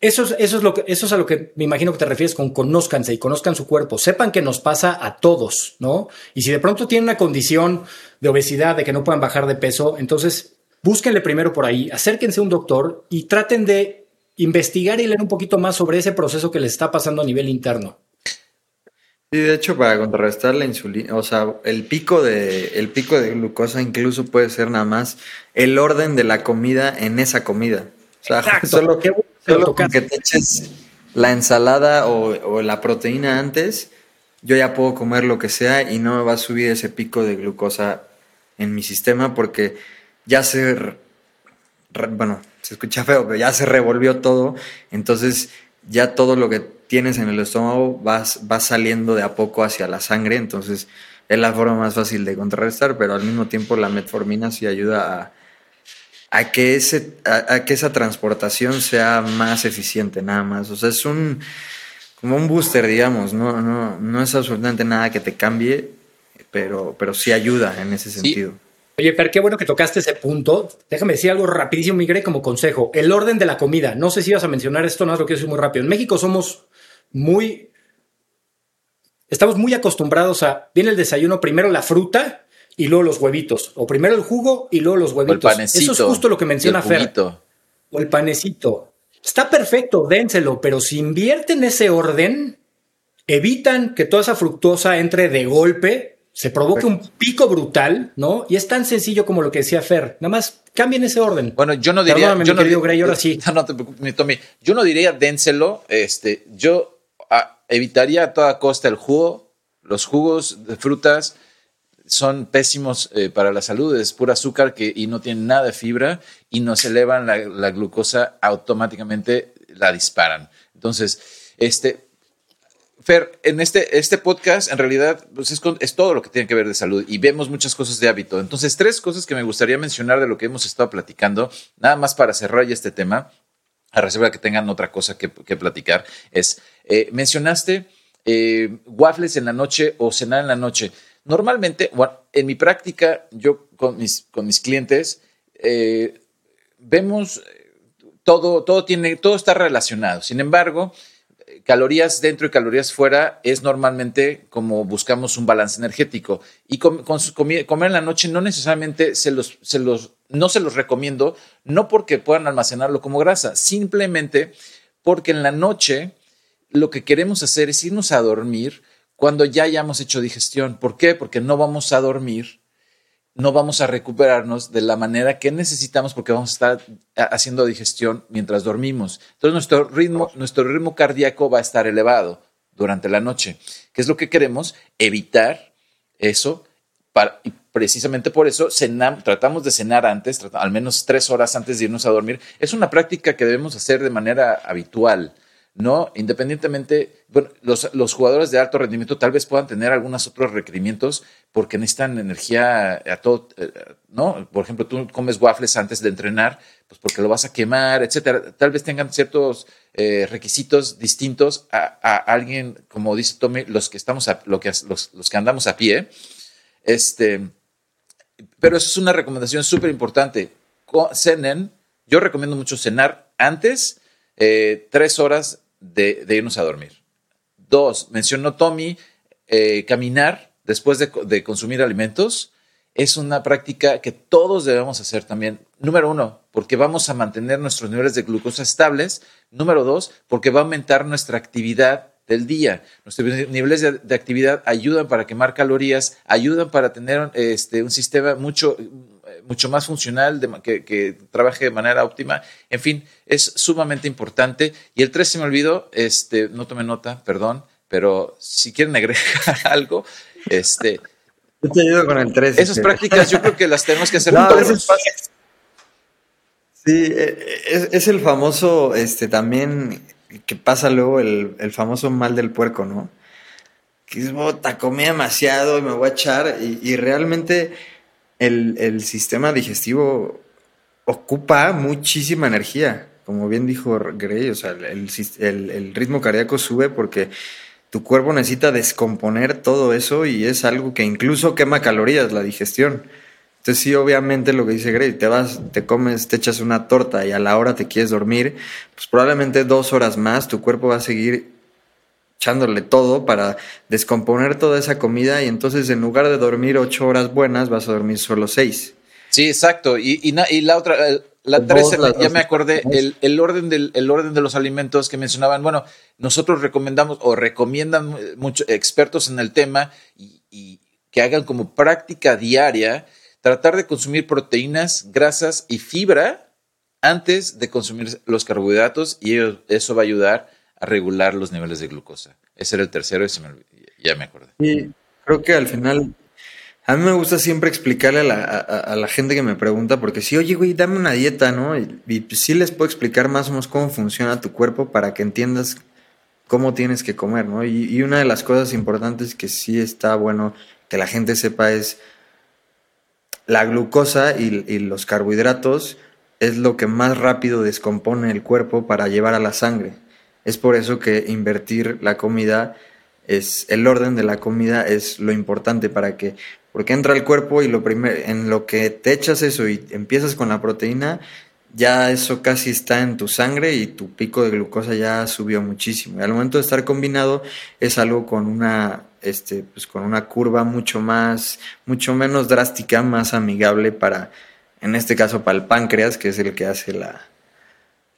[SPEAKER 3] eso es, eso, es lo que, eso es a lo que me imagino que te refieres con conózcanse y conozcan su cuerpo. Sepan que nos pasa a todos, ¿no? Y si de pronto tienen una condición de obesidad, de que no puedan bajar de peso, entonces búsquenle primero por ahí, acérquense a un doctor y traten de investigar y leer un poquito más sobre ese proceso que les está pasando a nivel interno.
[SPEAKER 4] Sí, de hecho, para contrarrestar la insulina, o sea, el pico de, el pico de glucosa incluso puede ser nada más el orden de la comida en esa comida. O sea, solo, Solo con que te eches la ensalada o, la proteína antes, yo ya puedo comer lo que sea y no me va a subir ese pico de glucosa en mi sistema porque ya se, bueno, se escucha feo, pero ya se revolvió todo, entonces ya todo lo que tienes en el estómago va, va saliendo de a poco hacia la sangre, entonces es la forma más fácil de contrarrestar, pero al mismo tiempo la metformina sí ayuda a a que, ese, a, que esa transportación sea más eficiente, nada más. O sea, es un como un booster, digamos, no, no, no es absolutamente nada que te cambie, pero, pero sí ayuda en ese sentido.
[SPEAKER 3] Oye, pero qué bueno que tocaste ese punto. Déjame decir algo rapidísimo, Miguel, como consejo. El orden de la comida. No sé si ibas a mencionar esto, no es lo que decir muy rápido. En México somos muy... Estamos muy acostumbrados a... Viene el desayuno, primero la fruta y luego los huevitos. O primero el jugo y luego los huevitos.
[SPEAKER 1] O el panecito,
[SPEAKER 3] Eso es justo lo que menciona Fer. O el panecito. Está perfecto, dénselo, pero si invierten ese orden, evitan que toda esa fructosa entre de golpe, se provoque un pico brutal, ¿no? Y es tan sencillo como lo que decía Fer. Nada más cambien ese orden.
[SPEAKER 1] Bueno, yo no diría. yo no, Gray, ahora sí. No, te preocupes, Tommy. Yo no diría dénselo. Este, yo ah, evitaría a toda costa el jugo. Los jugos de frutas son pésimos eh, para la salud, es pura azúcar que, y no tienen nada de fibra y nos elevan la, glucosa automáticamente, la disparan. Entonces, este, Fer, en este, este podcast en realidad pues es, es, todo lo que tiene que ver de salud y vemos muchas cosas de hábito. Entonces, tres cosas que me gustaría mencionar de lo que hemos estado platicando, nada más para cerrar ya este tema, a reserva que tengan otra cosa que, platicar, es, eh, mencionaste eh, waffles en la noche o cenar en la noche. Normalmente, bueno, en mi práctica, yo con mis, con mis clientes, eh, vemos todo, todo tiene, todo está relacionado. Sin embargo, calorías dentro y calorías fuera es normalmente como buscamos un balance energético. Y con, comer en la noche no necesariamente se los, se los, no se los recomiendo, no porque puedan almacenarlo como grasa, simplemente porque en la noche lo que queremos hacer es irnos a dormir cuando ya hayamos hecho digestión. ¿Por qué? Porque no vamos a dormir, no vamos a recuperarnos de la manera que necesitamos porque vamos a estar haciendo digestión mientras dormimos. Entonces nuestro ritmo, nuestro ritmo cardíaco va a estar elevado durante la noche. ¿Qué es lo que queremos? Evitar eso. Para, y precisamente por eso tratamos de cenar antes, al menos tres horas antes de irnos a dormir. Es una práctica que debemos hacer de manera habitual. ¿no? Independientemente, bueno, los, jugadores de alto rendimiento tal vez puedan tener algunos otros requerimientos porque necesitan energía a todo, eh, ¿no? Por ejemplo, tú comes waffles antes de entrenar, pues porque lo vas a quemar, etcétera. Tal vez tengan ciertos eh, requisitos distintos a, alguien, como dice Tommy, los que estamos, a, los que andamos a pie. Este, pero eso es una recomendación súper importante. Cenen, yo recomiendo mucho cenar antes, eh, tres horas de, irnos a dormir. Dos, mencionó Tommy, eh, caminar después de, consumir alimentos es una práctica que todos debemos hacer también. Número uno, porque vamos a mantener nuestros niveles de glucosa estables. Número dos, porque va a aumentar nuestra actividad del día. Nuestros niveles de, actividad ayudan para quemar calorías, ayudan para tener este, un sistema mucho, mucho más funcional, que, trabaje de manera óptima. En fin, es sumamente importante. Y el 3 se me olvidó, este, no tome nota, perdón, pero si quieren agregar algo, este...
[SPEAKER 4] Yo te ayudo con el 3.
[SPEAKER 1] Esas prácticas yo creo que las tenemos que hacer todos.
[SPEAKER 4] Sí, e, es, el famoso, este, también, que pasa luego el, famoso mal del puerco, ¿no? Que es, bota, comí demasiado y me voy a echar y realmente el, sistema digestivo ocupa muchísima energía. Como bien dijo Gray, o sea, el, ritmo cardíaco sube porque tu cuerpo necesita descomponer todo eso y es algo que incluso quema calorías, la digestión. Entonces sí, obviamente lo que dice Gray, te vas, te comes, te echas una torta y a la hora te quieres dormir, pues probablemente dos horas más tu cuerpo va a seguir echándole todo para descomponer toda esa comida y entonces en lugar de dormir ocho horas buenas vas a dormir solo seis.
[SPEAKER 1] Sí, exacto. Y, y, la otra, la tres, ya me acordé, el, orden del, el orden de los alimentos que mencionaban, bueno, nosotros recomendamos o recomiendan muchos expertos en el tema y, y que hagan como práctica diaria tratar de consumir proteínas, grasas y fibra antes de consumir los carbohidratos y eso va a ayudar regular los niveles de glucosa. Ese era el tercero y ya me acordé.
[SPEAKER 4] Y creo que al final, a mí me gusta siempre explicarle a la, gente que me pregunta, porque si, oye, güey, dame una dieta, ¿no? Y, y, sí les puedo explicar más o menos cómo funciona tu cuerpo para que entiendas cómo tienes que comer, ¿no? Y, una de las cosas importantes que sí está bueno que la gente sepa es la glucosa y los carbohidratos es lo que más rápido descompone el cuerpo para llevar a la sangre. Es por eso que invertir la comida es el orden de la comida es lo importante para que porque entra al cuerpo y lo primero, en lo que te echas eso y empiezas con la proteína, ya eso casi está en tu sangre y tu pico de glucosa ya subió muchísimo. Y al momento de estar combinado es algo con una, este, pues con una curva mucho más, mucho menos drástica, más amigable para, en este caso para el páncreas, que es el que hace la,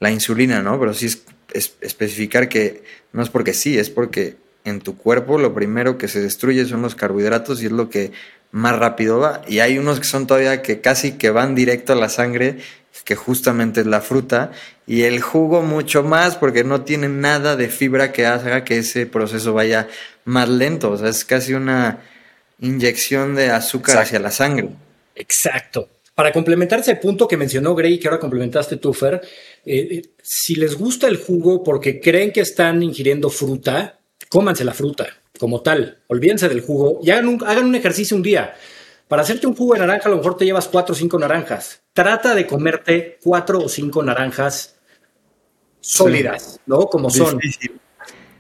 [SPEAKER 4] la insulina, ¿no? Pero sí es, es especificar que no es porque sí, es porque en tu cuerpo lo primero que se destruye son los carbohidratos y es lo que más rápido va. Y hay unos que son todavía que casi que van directo a la sangre que justamente es la fruta, y el jugo mucho más porque no tiene nada de fibra que haga que ese proceso vaya más lento, o sea, es casi una inyección de azúcar hacia la sangre.
[SPEAKER 3] Exacto. Para complementar ese punto que mencionó Gray, que ahora complementaste tú, Fer, eh, eh, si les gusta el jugo porque creen que están ingiriendo fruta, cómanse la fruta como tal, olvídense del jugo y hagan un, hagan un ejercicio un día. Para hacerte un jugo de naranja, a lo mejor te llevas cuatro o cinco naranjas. Trata de comerte cuatro o cinco naranjas sólidas, ¿no? Como son.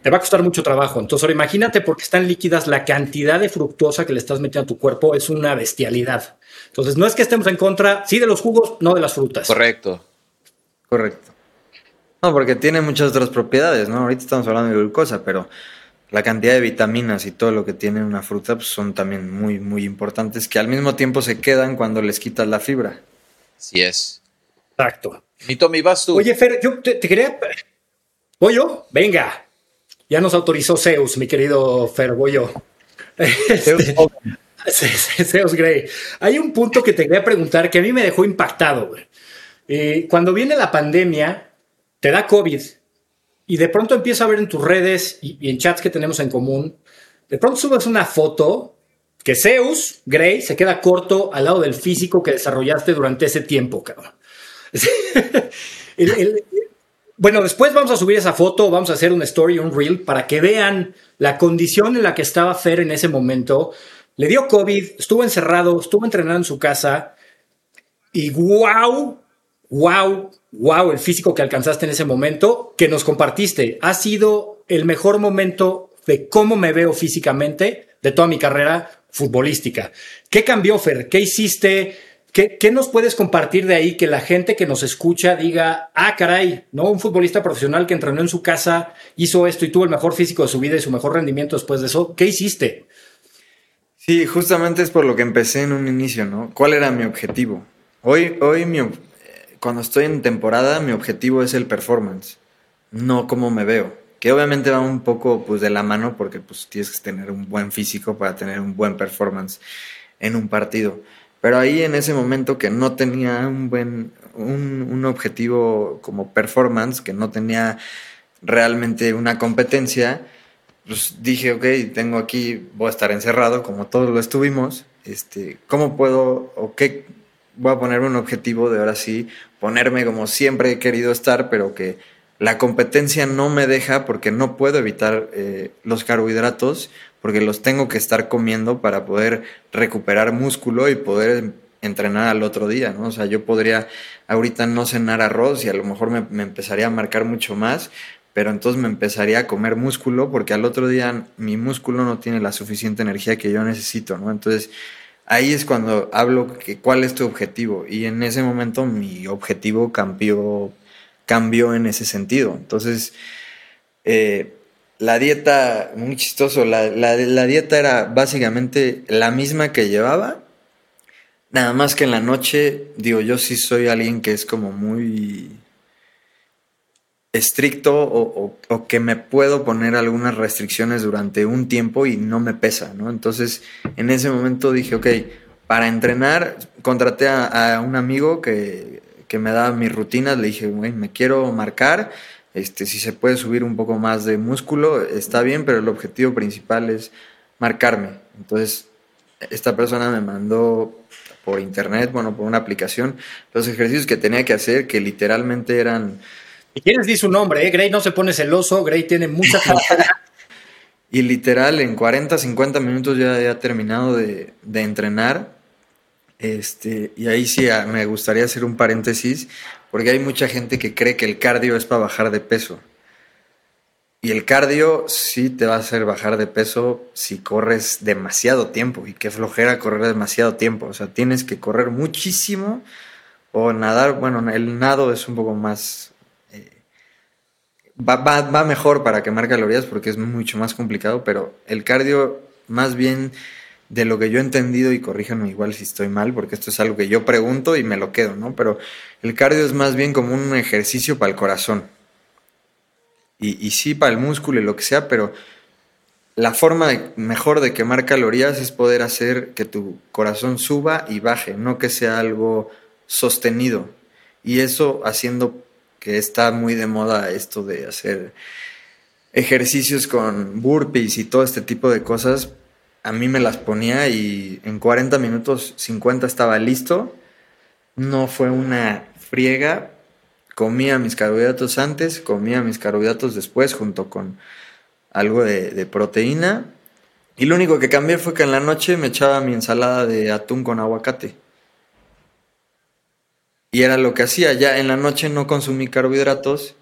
[SPEAKER 3] Te va a costar mucho trabajo. Entonces, ahora imagínate porque están líquidas, la cantidad de fructosa que le estás metiendo a tu cuerpo es una bestialidad. Entonces, no es que estemos en contra, sí de los jugos, no de las frutas.
[SPEAKER 1] Correcto.
[SPEAKER 4] Correcto. No, porque tiene muchas otras propiedades, ¿no? Ahorita estamos hablando de glucosa, pero la cantidad de vitaminas y todo lo que tiene una fruta pues, son también muy, muy importantes, que al mismo tiempo se quedan cuando les quitas la fibra.
[SPEAKER 1] Sí es.
[SPEAKER 3] Exacto.
[SPEAKER 1] Mi Tommy, vas tú.
[SPEAKER 3] Oye, Fer, yo te, quería... ¿Voy yo? Venga. Ya nos autorizó Zeus, mi querido Fer, voy yo. Zeus, Zeus Grey. Hay un punto que te quería preguntar que a mí me dejó impactado. Eh, cuando viene la pandemia, te da COVID y de pronto empieza a ver en tus redes y, en chats que tenemos en común, de pronto subes una foto que Zeus Grey se queda corto al lado del físico que desarrollaste durante ese tiempo, cabrón. bueno, después vamos a subir esa foto, vamos a hacer un story, un reel, para que vean la condición en la que estaba Fer en ese momento. Le dio COVID, estuvo encerrado, estuvo entrenando en su casa y wow, wow, wow, el físico que alcanzaste en ese momento, que nos compartiste. Ha sido el mejor momento de cómo me veo físicamente de toda mi carrera futbolística. ¿Qué cambió, Fer? ¿Qué hiciste? ¿Qué, ¿Qué, nos puedes compartir de ahí que la gente que nos escucha diga, ah, caray, ¿no? Un futbolista profesional que entrenó en su casa, hizo esto y tuvo el mejor físico de su vida y su mejor rendimiento después de eso. ¿Qué hiciste?
[SPEAKER 4] Sí, justamente es por lo que empecé en un inicio, ¿no? ¿Cuál era mi objetivo? Hoy, hoy mi, cuando estoy en temporada, mi objetivo es el performance, no cómo me veo. Que obviamente va un poco pues, de la mano porque pues, tienes que tener un buen físico para tener un buen performance en un partido. Pero ahí en ese momento que no tenía un buen un, un objetivo como performance, que no tenía realmente una competencia, pues dije, ok, tengo aquí, voy a estar encerrado como todos lo estuvimos, este, ¿cómo puedo o qué voy a ponerme un objetivo de ahora sí, ponerme como siempre he querido estar, pero que la competencia no me deja porque no puedo evitar eh, los carbohidratos, porque los tengo que estar comiendo para poder recuperar músculo y poder entrenar al otro día, ¿no? O sea, yo podría ahorita no cenar arroz y a lo mejor me, me empezaría a marcar mucho más, pero entonces me empezaría a comer músculo porque al otro día mi músculo no tiene la suficiente energía que yo necesito, ¿no? Entonces, ahí es cuando hablo que cuál es tu objetivo. Y en ese momento mi objetivo cambió, cambió en ese sentido. Entonces, eh, la dieta, muy chistoso, la, la, dieta era básicamente la misma que llevaba. Nada más que en la noche, digo, yo sí soy alguien que es como muy estricto o, que me puedo poner algunas restricciones durante un tiempo y no me pesa, ¿no? Entonces, en ese momento dije, ok, para entrenar, contraté a, un amigo que, me daba mis rutinas, le dije, güey, me quiero marcar, este, si se puede subir un poco más de músculo, está bien, pero el objetivo principal es marcarme. Entonces, esta persona me mandó por internet, bueno, por una aplicación, los ejercicios que tenía que hacer, que literalmente eran
[SPEAKER 3] y quieres di su nombre, ¿eh? Gray no se pone celoso, Gray tiene mucha
[SPEAKER 4] Y literal, en 40, 50 minutos ya he terminado de, entrenar. Este, y ahí sí ah, me gustaría hacer un paréntesis, porque hay mucha gente que cree que el cardio es para bajar de peso. Y el cardio sí te va a hacer bajar de peso si corres demasiado tiempo. Y qué flojera correr demasiado tiempo. O sea, tienes que correr muchísimo o nadar. Bueno, el nado es un poco más... Eh, va, va mejor para quemar calorías porque es mucho más complicado, pero el cardio más bien de lo que yo he entendido, y corríjanme igual si estoy mal, porque esto es algo que yo pregunto y me lo quedo, ¿no? Pero el cardio es más bien como un ejercicio para el corazón. Y, y sí, para el músculo y lo que sea, pero la forma mejor de quemar calorías es poder hacer que tu corazón suba y baje, no que sea algo sostenido. Y eso haciendo que está muy de moda esto de hacer ejercicios con burpees y todo este tipo de cosas, a mí me las ponía y en 40 minutos 50 estaba listo. No fue una friega. Comía mis carbohidratos antes, comía mis carbohidratos después junto con algo de, proteína. Y lo único que cambié fue que en la noche me echaba mi ensalada de atún con aguacate. Y era lo que hacía. Ya en la noche no consumí carbohidratos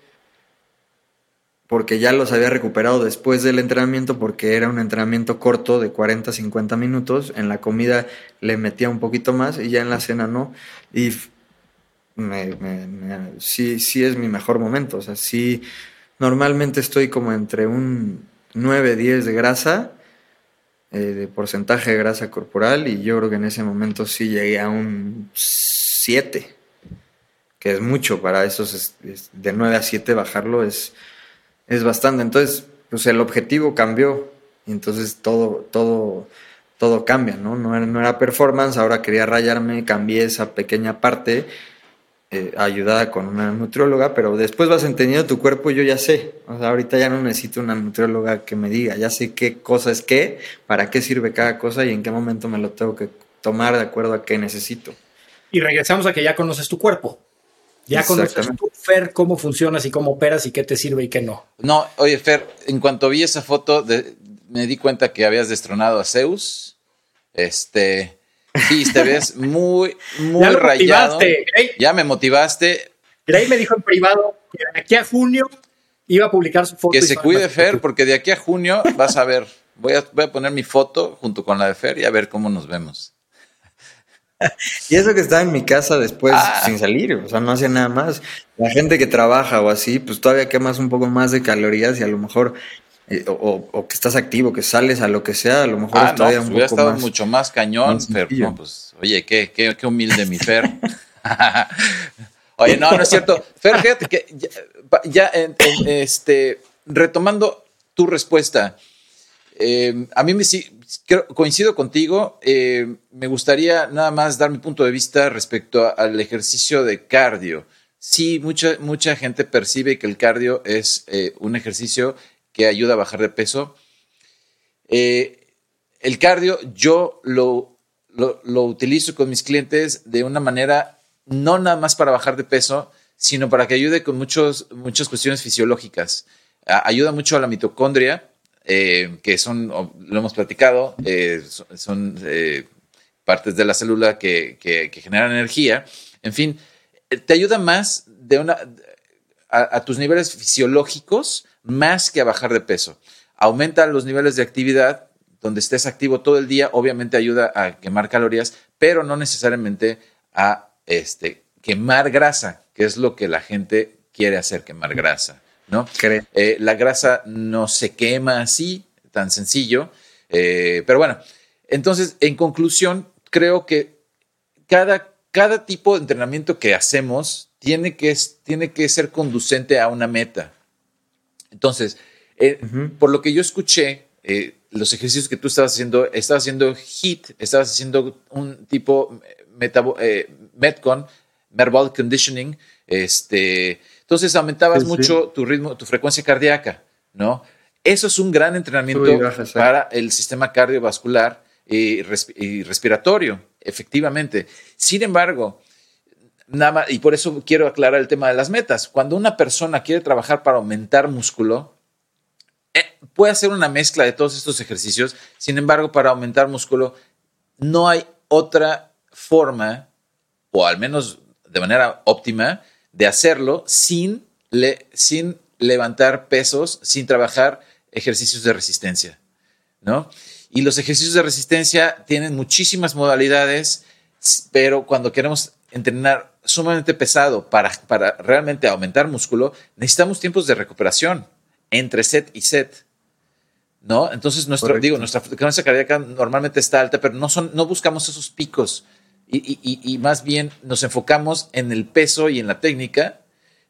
[SPEAKER 4] porque ya los había recuperado después del entrenamiento, porque era un entrenamiento corto de 40, 50 minutos. En la comida le metía un poquito más y ya en la cena no. Y sí, sí es mi mejor momento. O sea, sí, normalmente estoy como entre un 9, 10 de grasa, eh, de porcentaje de grasa corporal, y yo creo que en ese momento sí llegué a un 7, que es mucho para esos, de 9 a 7 bajarlo es es bastante. Entonces, pues el objetivo cambió entonces todo, todo, todo cambia, ¿no? No era, no era performance, ahora quería rayarme, cambié esa pequeña parte eh, ayudada con una nutrióloga, pero después vas entendiendo tu cuerpo yo ya sé. O sea, ahorita ya no necesito una nutrióloga que me diga, ya sé qué cosa es qué, para qué sirve cada cosa y en qué momento me lo tengo que tomar de acuerdo a qué necesito.
[SPEAKER 3] Y regresamos a que ya conoces tu cuerpo. Ya conoces tú, Fer, cómo funcionas y cómo operas y qué te sirve y qué no.
[SPEAKER 1] No, oye, Fer, en cuanto vi esa foto, me di cuenta que habías destronado a Zeus. Este. Sí, te ves muy, muy ya rayado. Ya me motivaste.
[SPEAKER 3] Gray me dijo en privado que de aquí a junio iba a publicar su foto.
[SPEAKER 1] Que se cuide Fer, porque de aquí a junio vas a ver. Voy a, voy a poner mi foto junto con la de Fer y a ver cómo nos vemos.
[SPEAKER 4] y eso que estaba en mi casa después ah. sin salir, o sea, no hacía nada más. La gente que trabaja o así, pues todavía quemas un poco más de calorías y a lo mejor, eh, o, que estás activo, que sales a lo que sea, a lo mejor
[SPEAKER 1] ah, todavía pues un poco estado mucho más cañón, pero pues, oye, qué, qué, qué humilde mi Fer. oye, no, no es cierto. Fer, fíjate que ya, este, retomando tu respuesta, eh, a mí me, coincido contigo. Eh, me gustaría nada más dar mi punto de vista respecto al ejercicio de cardio. Sí, mucha, mucha gente percibe que el cardio es eh, un ejercicio que ayuda a bajar de peso. Eh, el cardio yo lo, lo, utilizo con mis clientes de una manera no nada más para bajar de peso, sino para que ayude con muchos, muchas cuestiones fisiológicas. ayuda mucho a la mitocondria, eh, que son, lo hemos platicado, eh, son, eh, partes de la célula que, generan energía. En fin, te ayuda más de una, a, tus niveles fisiológicos más que a bajar de peso. Aumenta los niveles de actividad, donde estés activo todo el día, obviamente ayuda a quemar calorías, pero no necesariamente a este, quemar grasa, que es lo que la gente quiere hacer, quemar grasa. ¿No? Eh, la grasa no se quema así, tan sencillo. Eh, pero bueno, entonces, en conclusión, creo que cada, cada tipo de entrenamiento que hacemos tiene que, tiene que ser conducente a una meta. Entonces, eh, por lo que yo escuché, los ejercicios que tú estabas haciendo, estabas haciendo HIT, estabas haciendo un tipo Metcon, Metabolic Conditioning, este, entonces aumentabas mucho tu ritmo, tu frecuencia cardíaca, ¿no? Eso es un gran entrenamiento para el sistema cardiovascular y, respiratorio, efectivamente. Sin embargo, nada y por eso quiero aclarar el tema de las metas. Cuando una persona quiere trabajar para aumentar músculo, eh, puede hacer una mezcla de todos estos ejercicios. Sin embargo, para aumentar músculo, no hay otra forma, o al menos de manera óptima, de hacerlo sin, sin levantar pesos sin trabajar ejercicios de resistencia, ¿no? Y los ejercicios de resistencia tienen muchísimas modalidades, pero cuando queremos entrenar sumamente pesado para, para realmente aumentar músculo, necesitamos tiempos de recuperación entre set y set. ¿No? Entonces, nuestro, digo, nuestra frecuencia cardíaca normalmente está alta, pero no, son, no buscamos esos picos y, y más bien nos enfocamos en el peso y en la técnica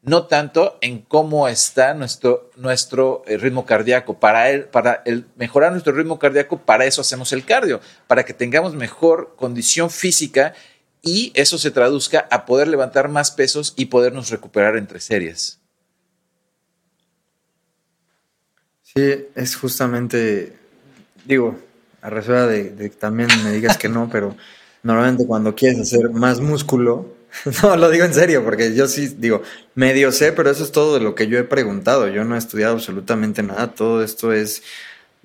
[SPEAKER 1] no tanto en cómo está nuestro, nuestro eh, ritmo cardíaco. Para, el, para el mejorar nuestro ritmo cardíaco, para eso hacemos el cardio, para que tengamos mejor condición física y eso se traduzca a poder levantar más pesos y podernos recuperar entre series.
[SPEAKER 4] Sí, es justamente, digo, a reserva de, de que también me digas que no, pero normalmente cuando quieres hacer más músculo, No, lo digo en serio, porque yo sí digo, medio sé, pero eso es todo de lo que yo he preguntado. Yo no he estudiado absolutamente nada. Todo esto es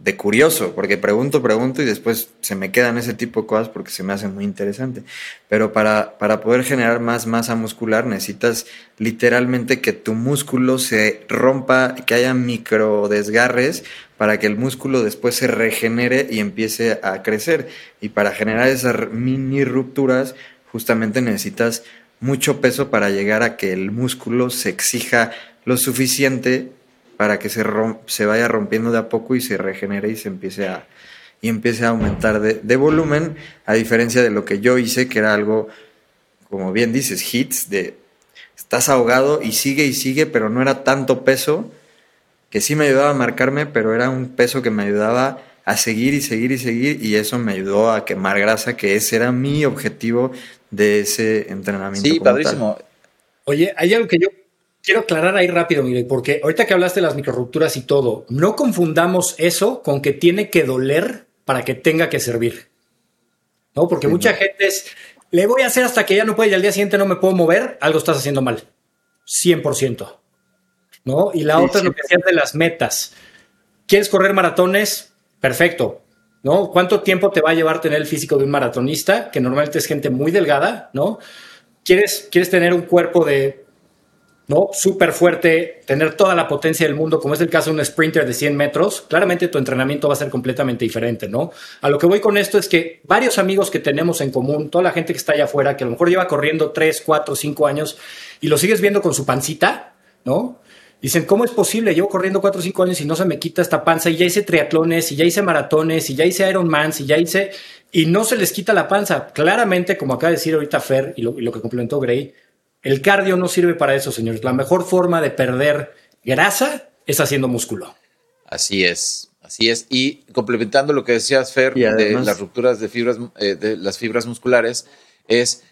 [SPEAKER 4] de curioso, porque pregunto, pregunto y después se me quedan ese tipo de cosas porque se me hace muy interesante. Pero para, para poder generar más masa muscular necesitas literalmente que tu músculo se rompa, que haya micro desgarres para que el músculo después se regenere y empiece a crecer. Y para generar esas mini rupturas, justamente necesitas mucho peso para llegar a que el músculo se exija lo suficiente para que se, se vaya rompiendo de a poco y se regenere y se empiece a, y empiece a aumentar de, de, volumen, a diferencia de lo que yo hice, que era algo, como bien dices, hits, de estás ahogado y sigue y sigue, pero no era tanto peso, que sí me ayudaba a marcarme, pero era un peso que me ayudaba a seguir y seguir y seguir, y eso me ayudó a quemar grasa, que ese era mi objetivo de ese entrenamiento.
[SPEAKER 1] Sí, padrísimo.
[SPEAKER 3] Oye, hay algo que yo quiero aclarar ahí rápido, mire, porque ahorita que hablaste de las microrupturas y todo, no confundamos eso con que tiene que doler para que tenga que servir. ¿No? Porque mucha gente es, le voy a hacer hasta que ya no puede y al día siguiente no me puedo mover, algo estás haciendo mal. 100%. ¿No? Y la otra es lo que decías de las metas. ¿Quieres correr maratones? Perfecto. ¿no? ¿Cuánto tiempo te va a llevar tener el físico de un maratonista, que normalmente es gente muy delgada, ¿no? ¿Quieres, quieres tener un cuerpo de, ¿no? Súper fuerte, tener toda la potencia del mundo, como es el caso de un sprinter de 100 metros, claramente tu entrenamiento va a ser completamente diferente, ¿no? A lo que voy con esto es que varios amigos que tenemos en común, toda la gente que está allá afuera, que a lo mejor lleva corriendo 3, 4, 5 años y lo sigues viendo con su pancita, ¿no? Dicen, ¿cómo es posible? Llevo corriendo 4 o 5 años y no se me quita esta panza y ya hice triatlones y ya hice maratones y ya hice Ironmans y ya hice... Y no se les quita la panza. Claramente, como acaba de decir ahorita Fer y lo, que complementó Gray, el cardio no sirve para eso, señores. La mejor forma de perder grasa es haciendo músculo.
[SPEAKER 1] Así es, así es. Y complementando lo que decías, Fer, de las rupturas de fibras, eh, de las fibras musculares, es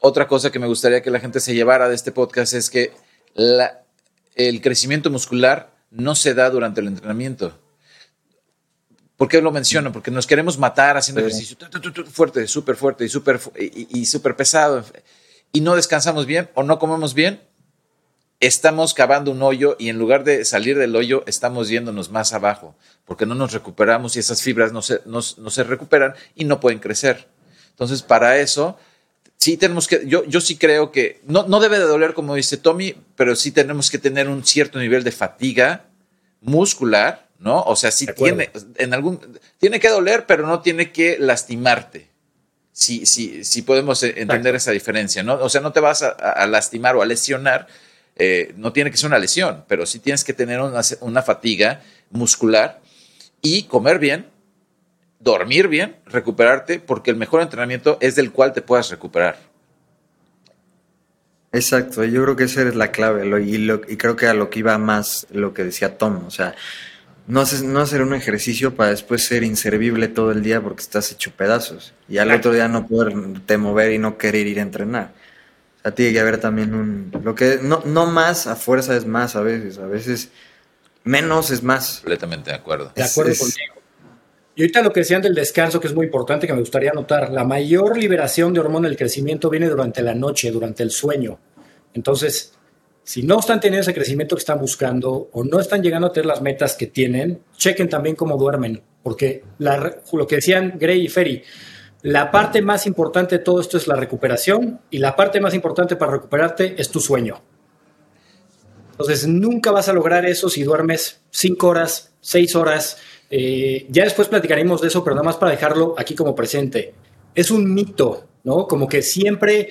[SPEAKER 1] otra cosa que me gustaría que la gente se llevara de este podcast es que la, el crecimiento muscular no se da durante el entrenamiento. ¿Por qué lo menciono? Porque nos queremos matar haciendo ejercicio fuerte, súper fuerte y súper y, súper pesado y no descansamos bien o no comemos bien, estamos cavando un hoyo y en lugar de salir del hoyo estamos yéndonos más abajo porque no nos recuperamos y esas fibras no se, no se recuperan y no pueden crecer. Entonces, para eso sí tenemos que, yo, yo sí creo que no, no debe de doler como dice Tommy, pero sí tenemos que tener un cierto nivel de fatiga muscular, ¿no? O sea, sí tiene, en algún, tiene que doler, pero no tiene que lastimarte. Sí, sí, sí podemos e, entender esa diferencia, ¿no? O sea, no te vas a, lastimar o a lesionar, eh, no tiene que ser una lesión, pero sí tienes que tener una, una fatiga muscular y comer bien, dormir bien, recuperarte, porque el mejor entrenamiento es del cual te puedas recuperar.
[SPEAKER 4] Exacto, yo creo que esa es la clave y, creo que a lo que iba más lo que decía Tom, o sea, no, hacer un ejercicio para después ser inservible todo el día porque estás hecho pedazos y al otro día no poderte mover y no querer ir a entrenar. O sea, tiene que haber también un... Lo que no, no más a fuerza es más a veces, a veces menos es más.
[SPEAKER 1] Completamente de acuerdo.
[SPEAKER 3] De acuerdo contigo. Y ahorita lo que decían del descanso, que es muy importante, que me gustaría notar, la mayor liberación de hormona del crecimiento viene durante la noche, durante el sueño. Entonces, si no están teniendo ese crecimiento que están buscando o no están llegando a tener las metas que tienen, chequen también cómo duermen, porque lo que decían Gray y Ferry, la parte más importante de todo esto es la recuperación y la parte más importante para recuperarte es tu sueño. Entonces, nunca vas a lograr eso si duermes cinco horas, seis horas. Eh, ya después platicaremos de eso, pero nada más para dejarlo aquí como presente. Es un mito, ¿no? Como que siempre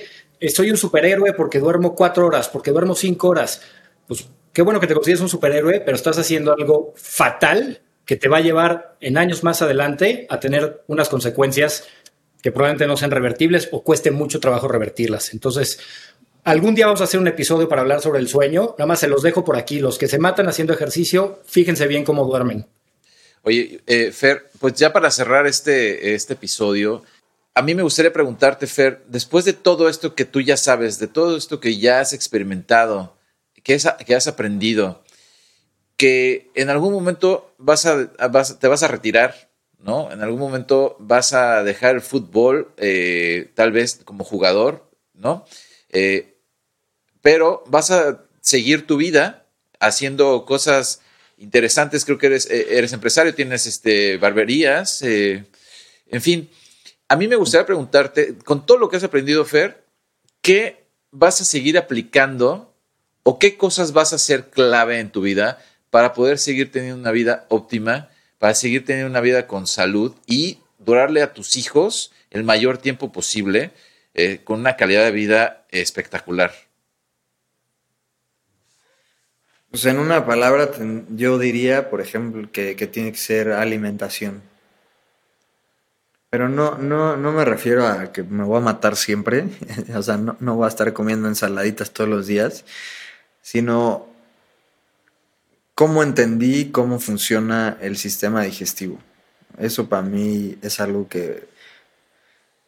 [SPEAKER 3] soy un superhéroe porque duermo cuatro horas, porque duermo cinco horas. Pues qué bueno que te consideres un superhéroe, pero estás haciendo algo fatal que te va a llevar en años más adelante a tener unas consecuencias que probablemente no sean revertibles o cueste mucho trabajo revertirlas. Entonces, Algún día vamos a hacer un episodio para hablar sobre el sueño. Nada más se los dejo por aquí. Los que se matan haciendo ejercicio, fíjense bien cómo duermen.
[SPEAKER 1] Oye, eh, Fer, pues ya para cerrar este, este episodio, a mí me gustaría preguntarte, Fer, después de todo esto que tú ya sabes, de todo esto que ya has experimentado, que, has aprendido, que en algún momento vas a, te vas a retirar, ¿no? En algún momento vas a dejar el fútbol, eh, tal vez como jugador, ¿no? Eh, pero vas a seguir tu vida haciendo cosas interesantes. Creo que eres, eh, eres empresario, tienes este, barberías, en fin. A mí me gustaría preguntarte, con todo lo que has aprendido, Fer, ¿qué vas a seguir aplicando o qué cosas vas a hacer clave en tu vida para poder seguir teniendo una vida óptima, para seguir teniendo una vida con salud y durarle a tus hijos el mayor tiempo posible eh, con una calidad de vida espectacular?
[SPEAKER 4] Pues en una palabra yo diría, por ejemplo, que, tiene que ser alimentación. Pero no, no, no me refiero a que me voy a matar siempre, o sea, no, no voy a estar comiendo ensaladitas todos los días, sino cómo entendí cómo funciona el sistema digestivo. Eso para mí es algo que...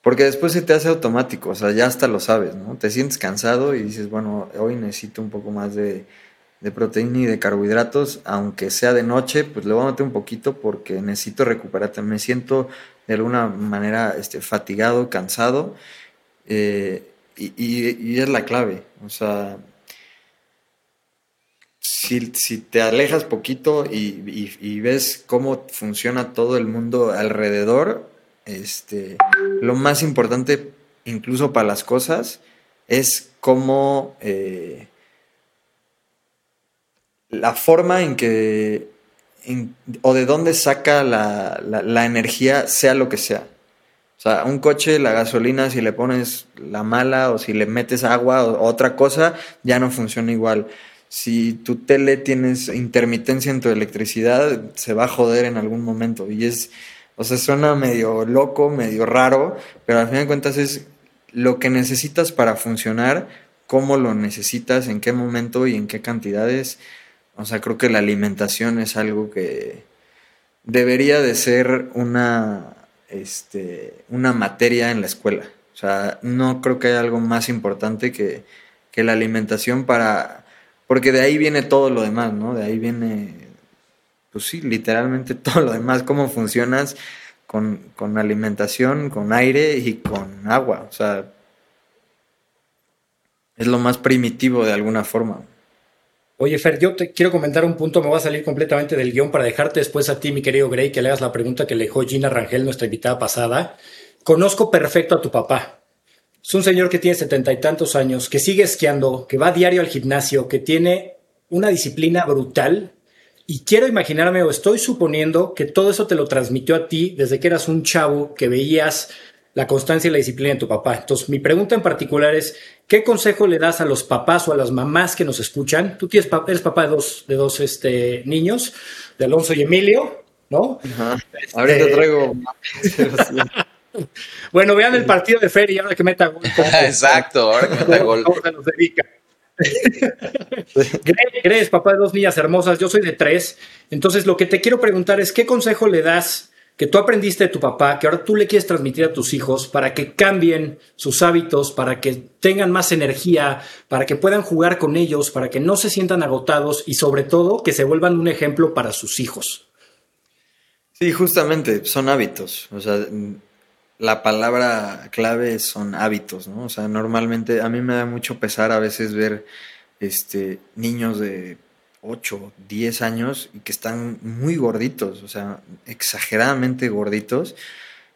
[SPEAKER 4] Porque después se te hace automático, o sea, ya hasta lo sabes, ¿no? Te sientes cansado y dices, bueno, hoy necesito un poco más de de proteína y de carbohidratos, aunque sea de noche, pues le voy a meter un poquito porque necesito recuperarte. Me siento de alguna manera este, fatigado, cansado, eh, y, es la clave. O sea, si, te alejas poquito y, ves cómo funciona todo el mundo alrededor, este, lo más importante, incluso para las cosas, es cómo... Eh, la forma en que o de dónde saca la, energía, sea lo que sea. O sea, un coche, la gasolina, si le pones la mala o si le metes agua o, otra cosa, ya no funciona igual. Si tu tele tienes intermitencia en tu electricidad, se va a joder en algún momento. Y es, o sea, suena medio loco, medio raro, pero al fin de cuentas es lo que necesitas para funcionar, cómo lo necesitas, en qué momento y en qué cantidades. O sea, creo que la alimentación es algo que debería de ser una, este, una materia en la escuela. O sea, no creo que haya algo más importante que, la alimentación para... Porque de ahí viene todo lo demás, ¿no? De ahí viene, pues sí, literalmente todo lo demás, cómo funcionas con, con alimentación, con aire y con agua. O sea, es lo más primitivo de alguna forma.
[SPEAKER 3] Oye, Fer, yo te quiero comentar un punto, me voy a salir completamente del guion para dejarte después a ti, mi querido Gray, que le hagas la pregunta que le dejó Gina Rangel, nuestra invitada pasada. Conozco perfecto a tu papá. Es un señor que tiene setenta y tantos años, que sigue esquiando, que va diario al gimnasio, que tiene una disciplina brutal. Y quiero imaginarme, o estoy suponiendo, que todo eso te lo transmitió a ti desde que eras un chavo, que veías la constancia y la disciplina de tu papá. Entonces, mi pregunta en particular es, ¿qué consejo le das a los papás o a las mamás que nos escuchan? Tú tienes, eres papá de dos, de dos este, niños, de Alonso y Emilio, ¿no?
[SPEAKER 4] Ajá. Ahorita este, traigo...
[SPEAKER 3] bueno, vean el partido de Fer y ahora que meta gol.
[SPEAKER 1] Exacto, ahora que meta gol. Nos dedica.
[SPEAKER 3] Eres papá de dos niñas hermosas, yo soy de tres. Entonces, lo que te quiero preguntar es, ¿qué consejo le das que tú aprendiste de tu papá, que ahora tú le quieres transmitir a tus hijos para que cambien sus hábitos, para que tengan más energía, para que puedan jugar con ellos, para que no se sientan agotados y sobre todo que se vuelvan un ejemplo para sus hijos.
[SPEAKER 4] Sí, justamente, son hábitos. O sea, la palabra clave son hábitos, ¿no? O sea, normalmente a mí me da mucho pesar a veces ver este, niños de 8, 10 años y que están muy gorditos, o sea, exageradamente gorditos,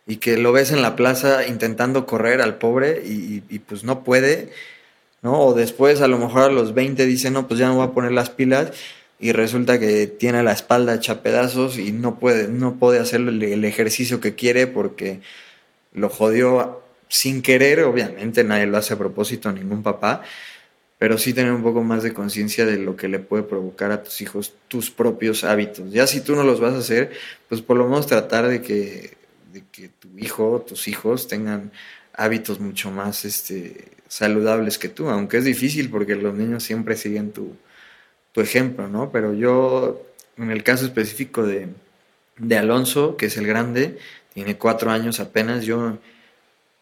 [SPEAKER 4] y que lo ves en la plaza intentando correr al pobre y, pues no puede, ¿no? O después a lo mejor a los 20 dice, no, pues ya no voy a poner las pilas y resulta que tiene la espalda hecha pedazos y no puede, no puede hacer el, ejercicio que quiere porque lo jodió sin querer, obviamente nadie lo hace a propósito, ningún papá, pero sí tener un poco más de conciencia de lo que le puede provocar a tus hijos tus propios hábitos. Ya si tú no los vas a hacer, pues por lo menos tratar de que, de que tu hijo, tus hijos tengan hábitos mucho más este, saludables que tú, aunque es difícil porque los niños siempre siguen tu, tu ejemplo, ¿no? Pero yo, en el caso específico de, de Alonso, que es el grande, tiene cuatro años apenas, yo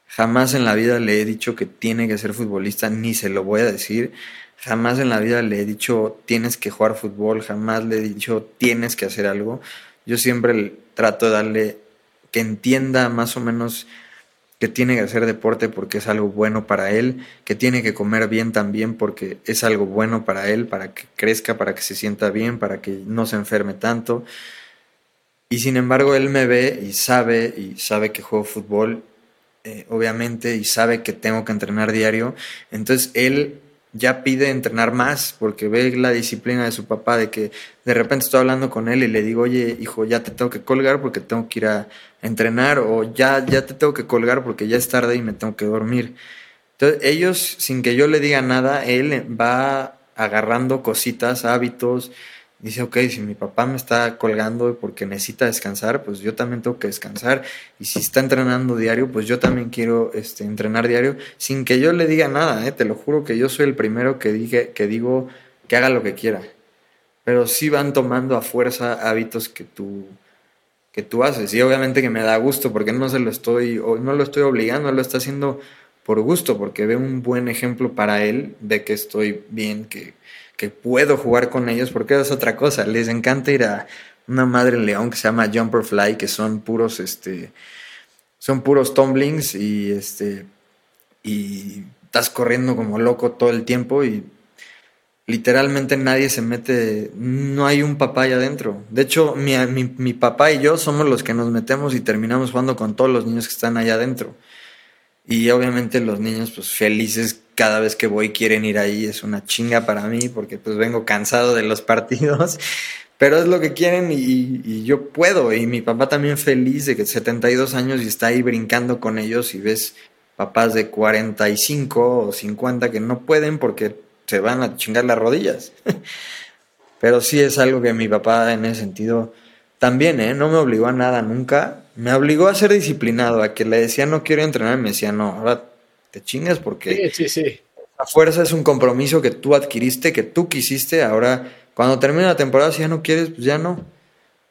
[SPEAKER 4] jamás en la vida le he dicho que tiene que ser futbolista, ni se lo voy a decir. Jamás en la vida le he dicho tienes que jugar fútbol, jamás le he dicho tienes que hacer algo. Yo siempre trato de darle que entienda más o menos que tiene que hacer deporte porque es algo bueno para él, que tiene que comer bien también porque es algo bueno para él, para que crezca, para que se sienta bien, para que no se enferme tanto. Y sin embargo él me ve y sabe y sabe que juego fútbol, eh, obviamente, y sabe que tengo que entrenar diario. Entonces él ya pide entrenar más porque ve la disciplina de su papá de que de repente estoy hablando con él y le digo, oye, hijo, ya te tengo que colgar porque tengo que ir a entrenar o ya, ya te tengo que colgar porque ya es tarde y me tengo que dormir. Entonces ellos, sin que yo le diga nada, él va agarrando cositas, hábitos, dice, ok, si mi papá me está colgando porque necesita descansar, pues yo también tengo que descansar. Y si está entrenando diario, pues yo también quiero este, entrenar diario, sin que yo le diga nada, ¿eh? te lo juro que yo soy el primero que, dije, que digo que haga lo que quiera. Pero sí van tomando a fuerza hábitos que tú, que tú haces. Y obviamente que me da gusto porque no se lo estoy, no lo estoy obligando, lo está haciendo por gusto, porque ve un buen ejemplo para él de que estoy bien, que que puedo jugar con ellos, porque es otra cosa. Les encanta ir a una madre león que se llama Jumper Fly, que son puros, este, son puros tumblings y este, y estás corriendo como loco todo el tiempo y literalmente nadie se mete, no hay un papá ahí adentro. De hecho, mi, mi, mi, papá y yo somos los que nos metemos y terminamos jugando con todos los niños que están allá adentro. Y obviamente los niños, pues felices cada vez que voy quieren ir ahí, es una chinga para mí porque pues vengo cansado de los partidos, pero es lo que quieren y, yo puedo. Y mi papá también feliz de que 72 años y está ahí brincando con ellos y ves papás de 45 o 50 que no pueden porque se van a chingar las rodillas. pero sí es algo que mi papá en ese sentido también, ¿eh? No me obligó a nada nunca. Me obligó a ser disciplinado, a que le decía no quiero entrenar, me decía no, ahora te chingas porque
[SPEAKER 3] sí, sí, sí.
[SPEAKER 4] la fuerza es un compromiso que tú adquiriste, que tú quisiste, ahora cuando termine la temporada si ya no quieres, pues ya no.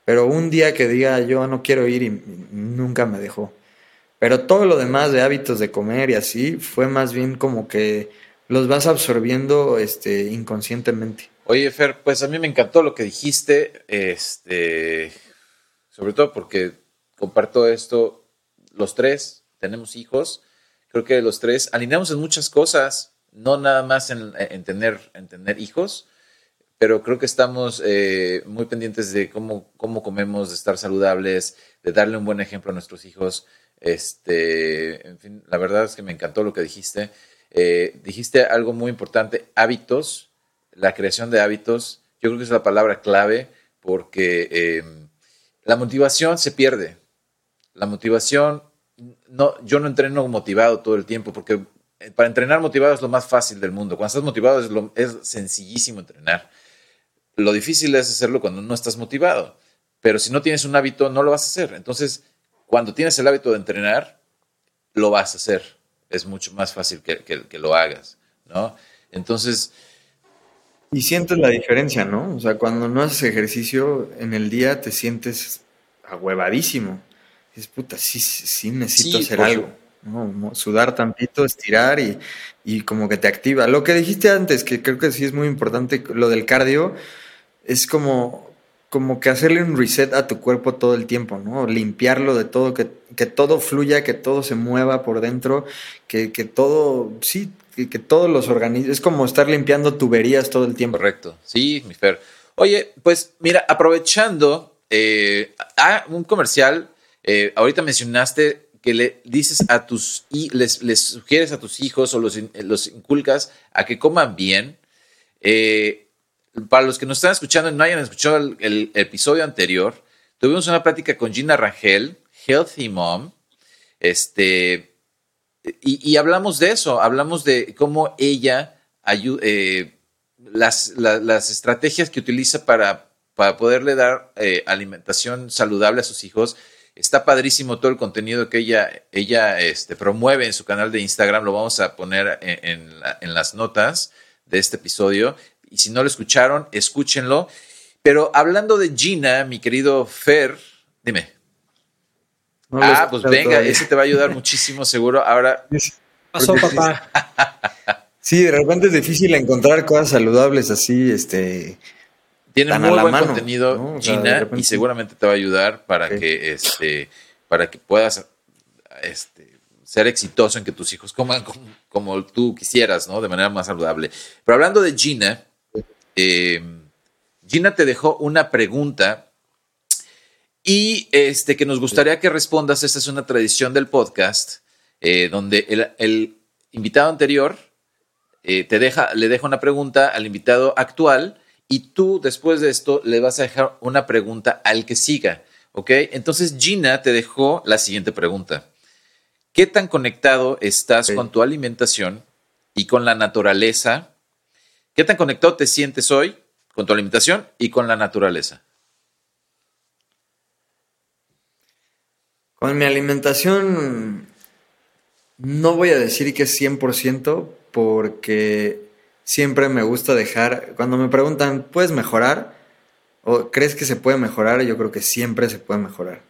[SPEAKER 4] Pero un día que diga yo no quiero ir y nunca me dejó. Pero todo lo demás de hábitos de comer y así fue más bien como que los vas absorbiendo este, inconscientemente.
[SPEAKER 1] Oye, Fer, pues a mí me encantó lo que dijiste, este, sobre todo porque comparto esto, los tres tenemos hijos creo que los tres alineamos en muchas cosas, no nada más en, tener, en tener hijos, pero creo que estamos eh, muy pendientes de cómo, cómo comemos, de estar saludables, de darle un buen ejemplo a nuestros hijos. Este, en fin, la verdad es que me encantó lo que dijiste. Eh, dijiste algo muy importante, hábitos, la creación de hábitos. Yo creo que es la palabra clave porque eh, la motivación se pierde. La motivación no, yo no entreno motivado todo el tiempo porque eh, para entrenar motivado es lo más fácil del mundo. Cuando estás motivado es, lo, es sencillísimo entrenar. Lo difícil es hacerlo cuando no estás motivado. Pero si no tienes un hábito, no lo vas a hacer. Entonces, cuando tienes el hábito de entrenar, lo vas a hacer. Es mucho más fácil que, que, lo hagas, ¿no? Entonces...
[SPEAKER 4] Y sientes la diferencia, ¿no? O sea, cuando no haces ejercicio en el día te sientes ahuevadísimo es puta, sí, sí necesito hacer algo. Sudar tantito, estirar y, y, como que te activa. Lo que dijiste antes, que creo que sí es muy importante, lo del cardio, es como, como que hacerle un reset a tu cuerpo todo el tiempo, ¿no? Limpiarlo de todo, que, que todo fluya, que todo se mueva por dentro, que, que todo, sí, que, que todos los organismos, es como estar limpiando tuberías todo el tiempo.
[SPEAKER 1] Correcto, sí, mi Fer. Oye, pues mira, aprovechando, eh, un comercial eh, ahorita mencionaste que le dices a tus y les, les sugieres a tus hijos o los, los inculcas a que coman bien. Eh, para los que nos están escuchando y no hayan escuchado el, episodio anterior, tuvimos una plática con Gina Rangel, Healthy Mom, este, y, hablamos de eso, hablamos de cómo ella ayuda, eh, las, las, estrategias que utiliza para, para poderle dar eh, alimentación saludable a sus hijos Está padrísimo todo el contenido que ella, ella este, promueve en su canal de Instagram. Lo vamos a poner en, las notas de este episodio. Y si no lo escucharon, escúchenlo. Pero hablando de Gina, mi querido Fer, dime. ah, pues venga, ese te va a ayudar muchísimo, seguro. Ahora.
[SPEAKER 3] pasó, papá?
[SPEAKER 4] Sí, de repente es difícil encontrar cosas saludables así, este,
[SPEAKER 1] tiene muy buen contenido Gina y seguramente te va a ayudar para que este para que puedas este, ser exitoso en que tus hijos coman como, tú quisieras, ¿no? De manera más saludable. Pero hablando de Gina, eh, Gina te dejó una pregunta y este que nos gustaría que respondas. Esta es una tradición del podcast eh, donde el, invitado anterior eh, te deja, le deja una pregunta al invitado actual y tú después de esto le vas a dejar una pregunta al que siga, ¿ok? Entonces Gina te dejó la siguiente pregunta. ¿Qué tan conectado estás con tu alimentación y con la naturaleza? ¿Qué tan conectado te sientes hoy con tu alimentación y con la naturaleza?
[SPEAKER 4] Con mi alimentación no voy a decir que es 100% porque siempre me gusta dejar, cuando me preguntan, ¿puedes mejorar? ¿O crees que se puede mejorar? Yo creo que siempre se puede mejorar.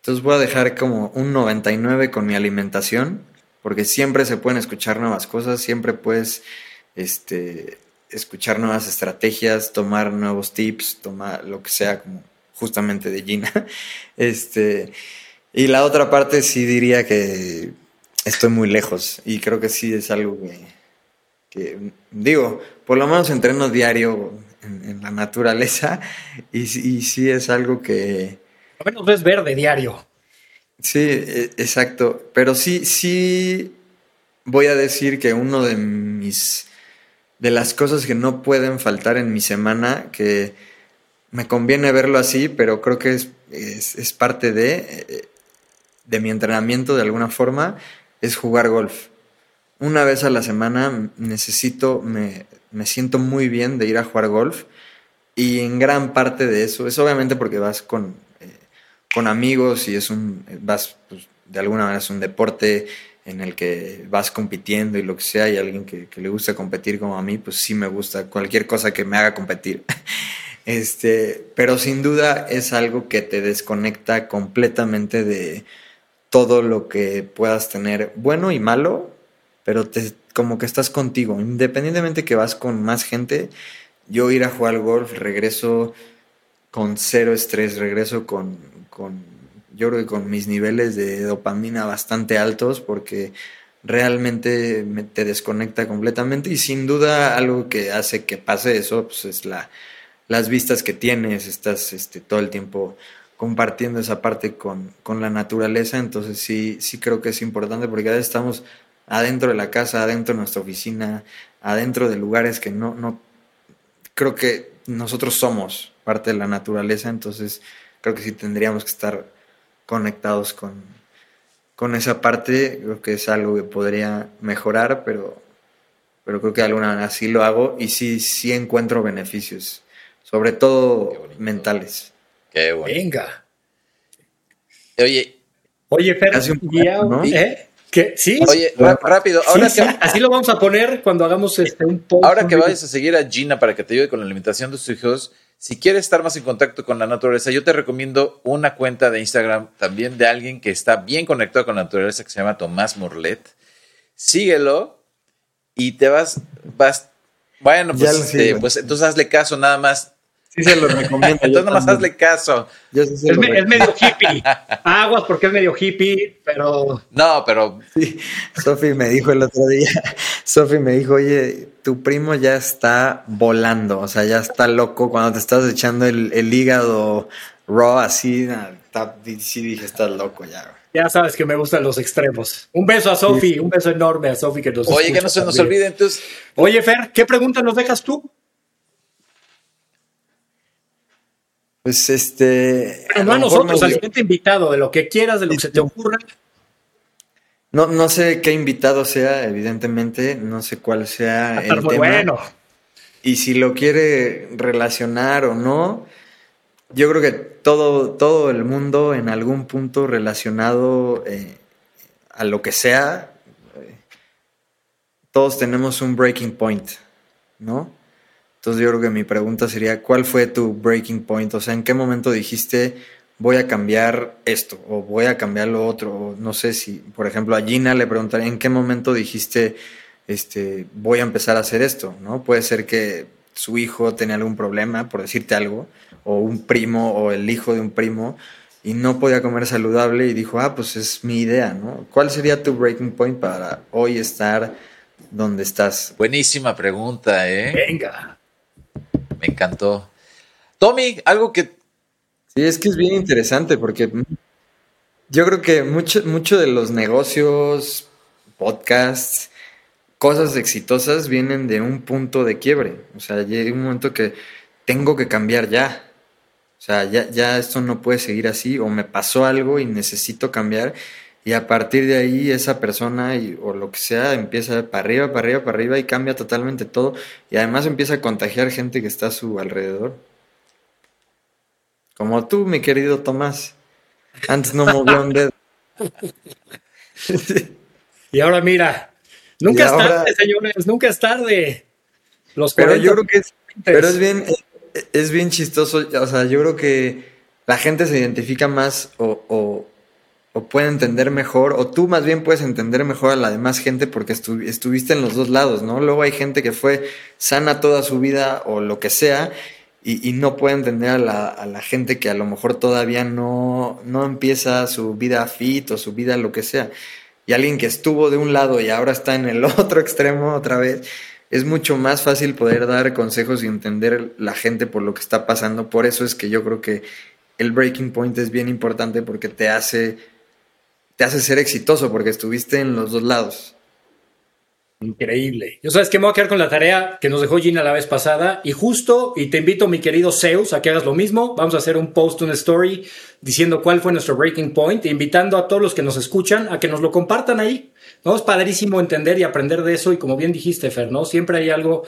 [SPEAKER 4] Entonces voy a dejar como un 99 con mi alimentación, porque siempre se pueden escuchar nuevas cosas, siempre puedes este, escuchar nuevas estrategias, tomar nuevos tips, tomar lo que sea, como justamente de Gina. Este, y la otra parte sí diría que estoy muy lejos y creo que sí es algo que digo, por lo menos entreno diario en, la naturaleza y, y, sí es algo que...
[SPEAKER 3] Al menos ves verde diario.
[SPEAKER 4] Sí, e, exacto, pero sí, sí voy a decir que uno de mis... de las cosas que no pueden faltar en mi semana, que me conviene verlo así, pero creo que es, es parte de, de mi entrenamiento de alguna forma, es jugar golf una vez a la semana necesito, me, siento muy bien de ir a jugar golf y en gran parte de eso es obviamente porque vas con, eh, con amigos y es un, vas, pues, de alguna manera es un deporte en el que vas compitiendo y lo que sea, y alguien que, le gusta competir como a mí, pues sí me gusta cualquier cosa que me haga competir. Este, pero sin duda es algo que te desconecta completamente de todo lo que puedas tener bueno y malo pero te, como que estás contigo. Independientemente que vas con más gente, yo ir a jugar al golf, regreso con cero estrés, regreso con, con, yo creo que con mis niveles de dopamina bastante altos porque realmente me, te desconecta completamente y sin duda algo que hace que pase eso pues es la, las vistas que tienes, estás este, todo el tiempo compartiendo esa parte con, con la naturaleza, entonces sí, sí creo que es importante porque ya estamos adentro de la casa, adentro de nuestra oficina, adentro de lugares que no, no, creo que nosotros somos parte de la naturaleza, entonces creo que sí tendríamos que estar conectados con, con esa parte, creo que es algo que podría mejorar, pero, pero creo que de alguna manera sí lo hago y sí, sí encuentro beneficios, sobre todo mentales.
[SPEAKER 1] Qué bueno.
[SPEAKER 3] Venga.
[SPEAKER 1] Oye,
[SPEAKER 3] Oye, Fer, ¿eh? Sí.
[SPEAKER 1] Oye, rápido. Ahora
[SPEAKER 3] así lo vamos a poner cuando hagamos este, un
[SPEAKER 1] post. Ahora que vayas a seguir a Gina para que te ayude con la alimentación de tus hijos, si quieres estar más en contacto con la naturaleza, yo te recomiendo una cuenta de Instagram también de alguien que está bien conectado con la naturaleza que se llama Tomás Morlet. Síguelo y te vas, vas. Bueno, pues, este, pues entonces hazle caso nada más
[SPEAKER 4] Sí se lo recomiendo.
[SPEAKER 1] Entonces nomás hazle caso.
[SPEAKER 3] es, medio hippie. Aguas porque es medio hippie, pero...
[SPEAKER 1] No, pero...
[SPEAKER 4] Sí, Sofi me dijo el otro día, Sofi me dijo, oye, tu primo ya está volando, o sea, ya está loco cuando te estás echando el, hígado raw así, sí dije, estás loco ya.
[SPEAKER 3] Ya sabes que me gustan los extremos. Un beso a Sofi, un beso enorme a Sofi que nos
[SPEAKER 1] Oye, que no se nos olvide entonces.
[SPEAKER 3] Oye, Fer, ¿qué pregunta nos dejas tú?
[SPEAKER 4] Pues este.
[SPEAKER 3] no a, nosotros, al siguiente invitado, de lo que quieras, de lo que se te ocurra.
[SPEAKER 4] No, no sé qué invitado sea, evidentemente, no sé cuál sea
[SPEAKER 3] el tema. Bueno.
[SPEAKER 4] Y si lo quiere relacionar o no, yo creo que todo, todo el mundo en algún punto relacionado eh, a lo que sea, eh, todos tenemos un breaking point, ¿no? Entonces yo creo que mi pregunta sería, ¿cuál fue tu breaking point? O sea, ¿en qué momento dijiste voy a cambiar esto o voy a cambiar lo otro? no sé si, por ejemplo, a Gina le preguntaría, ¿en qué momento dijiste este, voy a empezar a hacer esto? ¿no? Puede ser que su hijo tenía algún problema, por decirte algo, o un primo o el hijo de un primo y no podía comer saludable y dijo, ah, pues es mi idea, ¿no? ¿Cuál sería tu breaking point para hoy estar donde estás?
[SPEAKER 1] Buenísima pregunta, ¿eh?
[SPEAKER 3] Venga.
[SPEAKER 1] Me encantó. Tommy, algo que...
[SPEAKER 4] Sí, es que es bien interesante porque yo creo que mucho, mucho de los negocios, podcasts, cosas exitosas vienen de un punto de quiebre. O sea, llega un momento que tengo que cambiar ya. O sea, ya, ya esto no puede seguir así o me pasó algo y necesito cambiar. Y a partir de ahí esa persona y, o lo que sea empieza para arriba, para arriba, para arriba y cambia totalmente todo. Y además empieza a contagiar gente que está a su alrededor. Como tú, mi querido Tomás. Antes no movió un dedo.
[SPEAKER 3] y ahora mira, nunca es tarde, señores, nunca es tarde.
[SPEAKER 4] Los pero yo creo que es, pero es bien, es bien chistoso. O sea, yo creo que la gente se identifica más o o puede entender mejor, o tú más bien puedes entender mejor a la demás gente porque estuviste en los dos lados, ¿no? Luego hay gente que fue sana toda su vida o lo que sea y, no puede entender a la, gente que a lo mejor todavía no, no empieza su vida fit o su vida lo que sea. Y alguien que estuvo de un lado y ahora está en el otro extremo otra vez, es mucho más fácil poder dar consejos y entender la gente por lo que está pasando. Por eso es que yo creo que el breaking point es bien importante porque te hace te hace ser exitoso porque estuviste en los dos lados.
[SPEAKER 3] Increíble. Yo sabes que me voy a quedar con la tarea que nos dejó Gina la vez pasada y justo, y te invito, mi querido Zeus, a que hagas lo mismo. Vamos a hacer un post, una story diciendo cuál fue nuestro breaking point, invitando a todos los que nos escuchan a que nos lo compartan ahí. ¿no? Es padrísimo entender y aprender de eso y como bien dijiste, Fer, ¿no? Siempre hay algo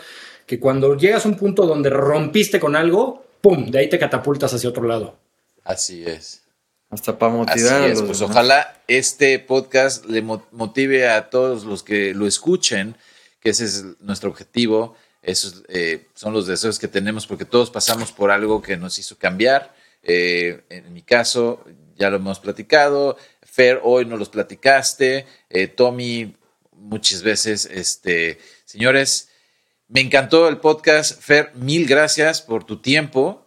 [SPEAKER 3] que cuando llegas a un punto donde rompiste con algo, ¡pum!, de ahí te catapultas hacia otro lado.
[SPEAKER 1] Así es.
[SPEAKER 4] Hasta para motivar.
[SPEAKER 1] Así es, pues ojalá este podcast le motive a todos los que lo escuchen, que ese es nuestro objetivo. Esos eh, son los deseos que tenemos porque todos pasamos por algo que nos hizo cambiar. Eh, en mi caso, ya lo hemos platicado. Fer, hoy nos los platicaste. Eh, Tommy, muchas veces. Este, señores, me encantó el podcast. Fer, mil gracias por tu tiempo.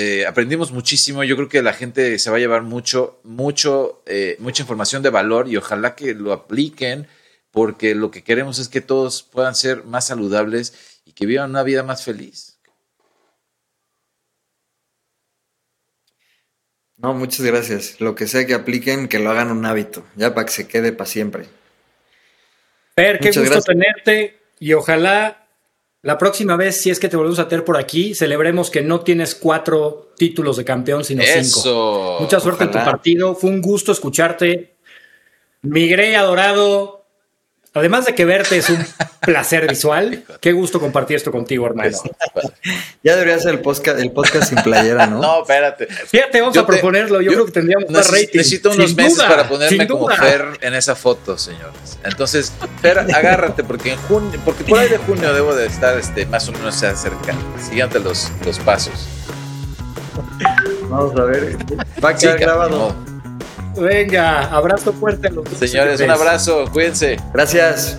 [SPEAKER 1] Eh, aprendimos muchísimo. Yo creo que la gente se va a llevar mucho, mucho, eh, mucha información de valor y ojalá que lo apliquen porque lo que queremos es que todos puedan ser más saludables y que vivan una vida más feliz.
[SPEAKER 4] No, muchas gracias. Lo que sea que apliquen, que lo hagan un hábito, ya para que se quede para siempre.
[SPEAKER 3] Per, qué gusto tenerte y ojalá la próxima vez, si es que te volvemos a tener por aquí, celebremos que no tienes cuatro títulos de campeón, sino cinco. Mucha suerte en tu partido. Fue un gusto escucharte. Migré adorado. Además de que verte es un placer visual, qué gusto compartir esto contigo, hermano.
[SPEAKER 4] Ya debería ser el podcast, el podcast sin playera, ¿no?
[SPEAKER 1] No, espérate.
[SPEAKER 3] Fíjate, vamos a proponerlo. Yo, creo que tendríamos más rating.
[SPEAKER 1] Necesito unos meses para ponerme como Fer en esa foto, señores. Entonces, Fer, agárrate, porque en junio, porque por ahí de junio debo de estar este, más o menos cerca, siguiente los, los pasos.
[SPEAKER 4] Vamos a ver. Va a quedar grabado.
[SPEAKER 3] Venga, abrazo fuerte a los
[SPEAKER 1] Señores, un abrazo, cuídense.
[SPEAKER 4] Gracias.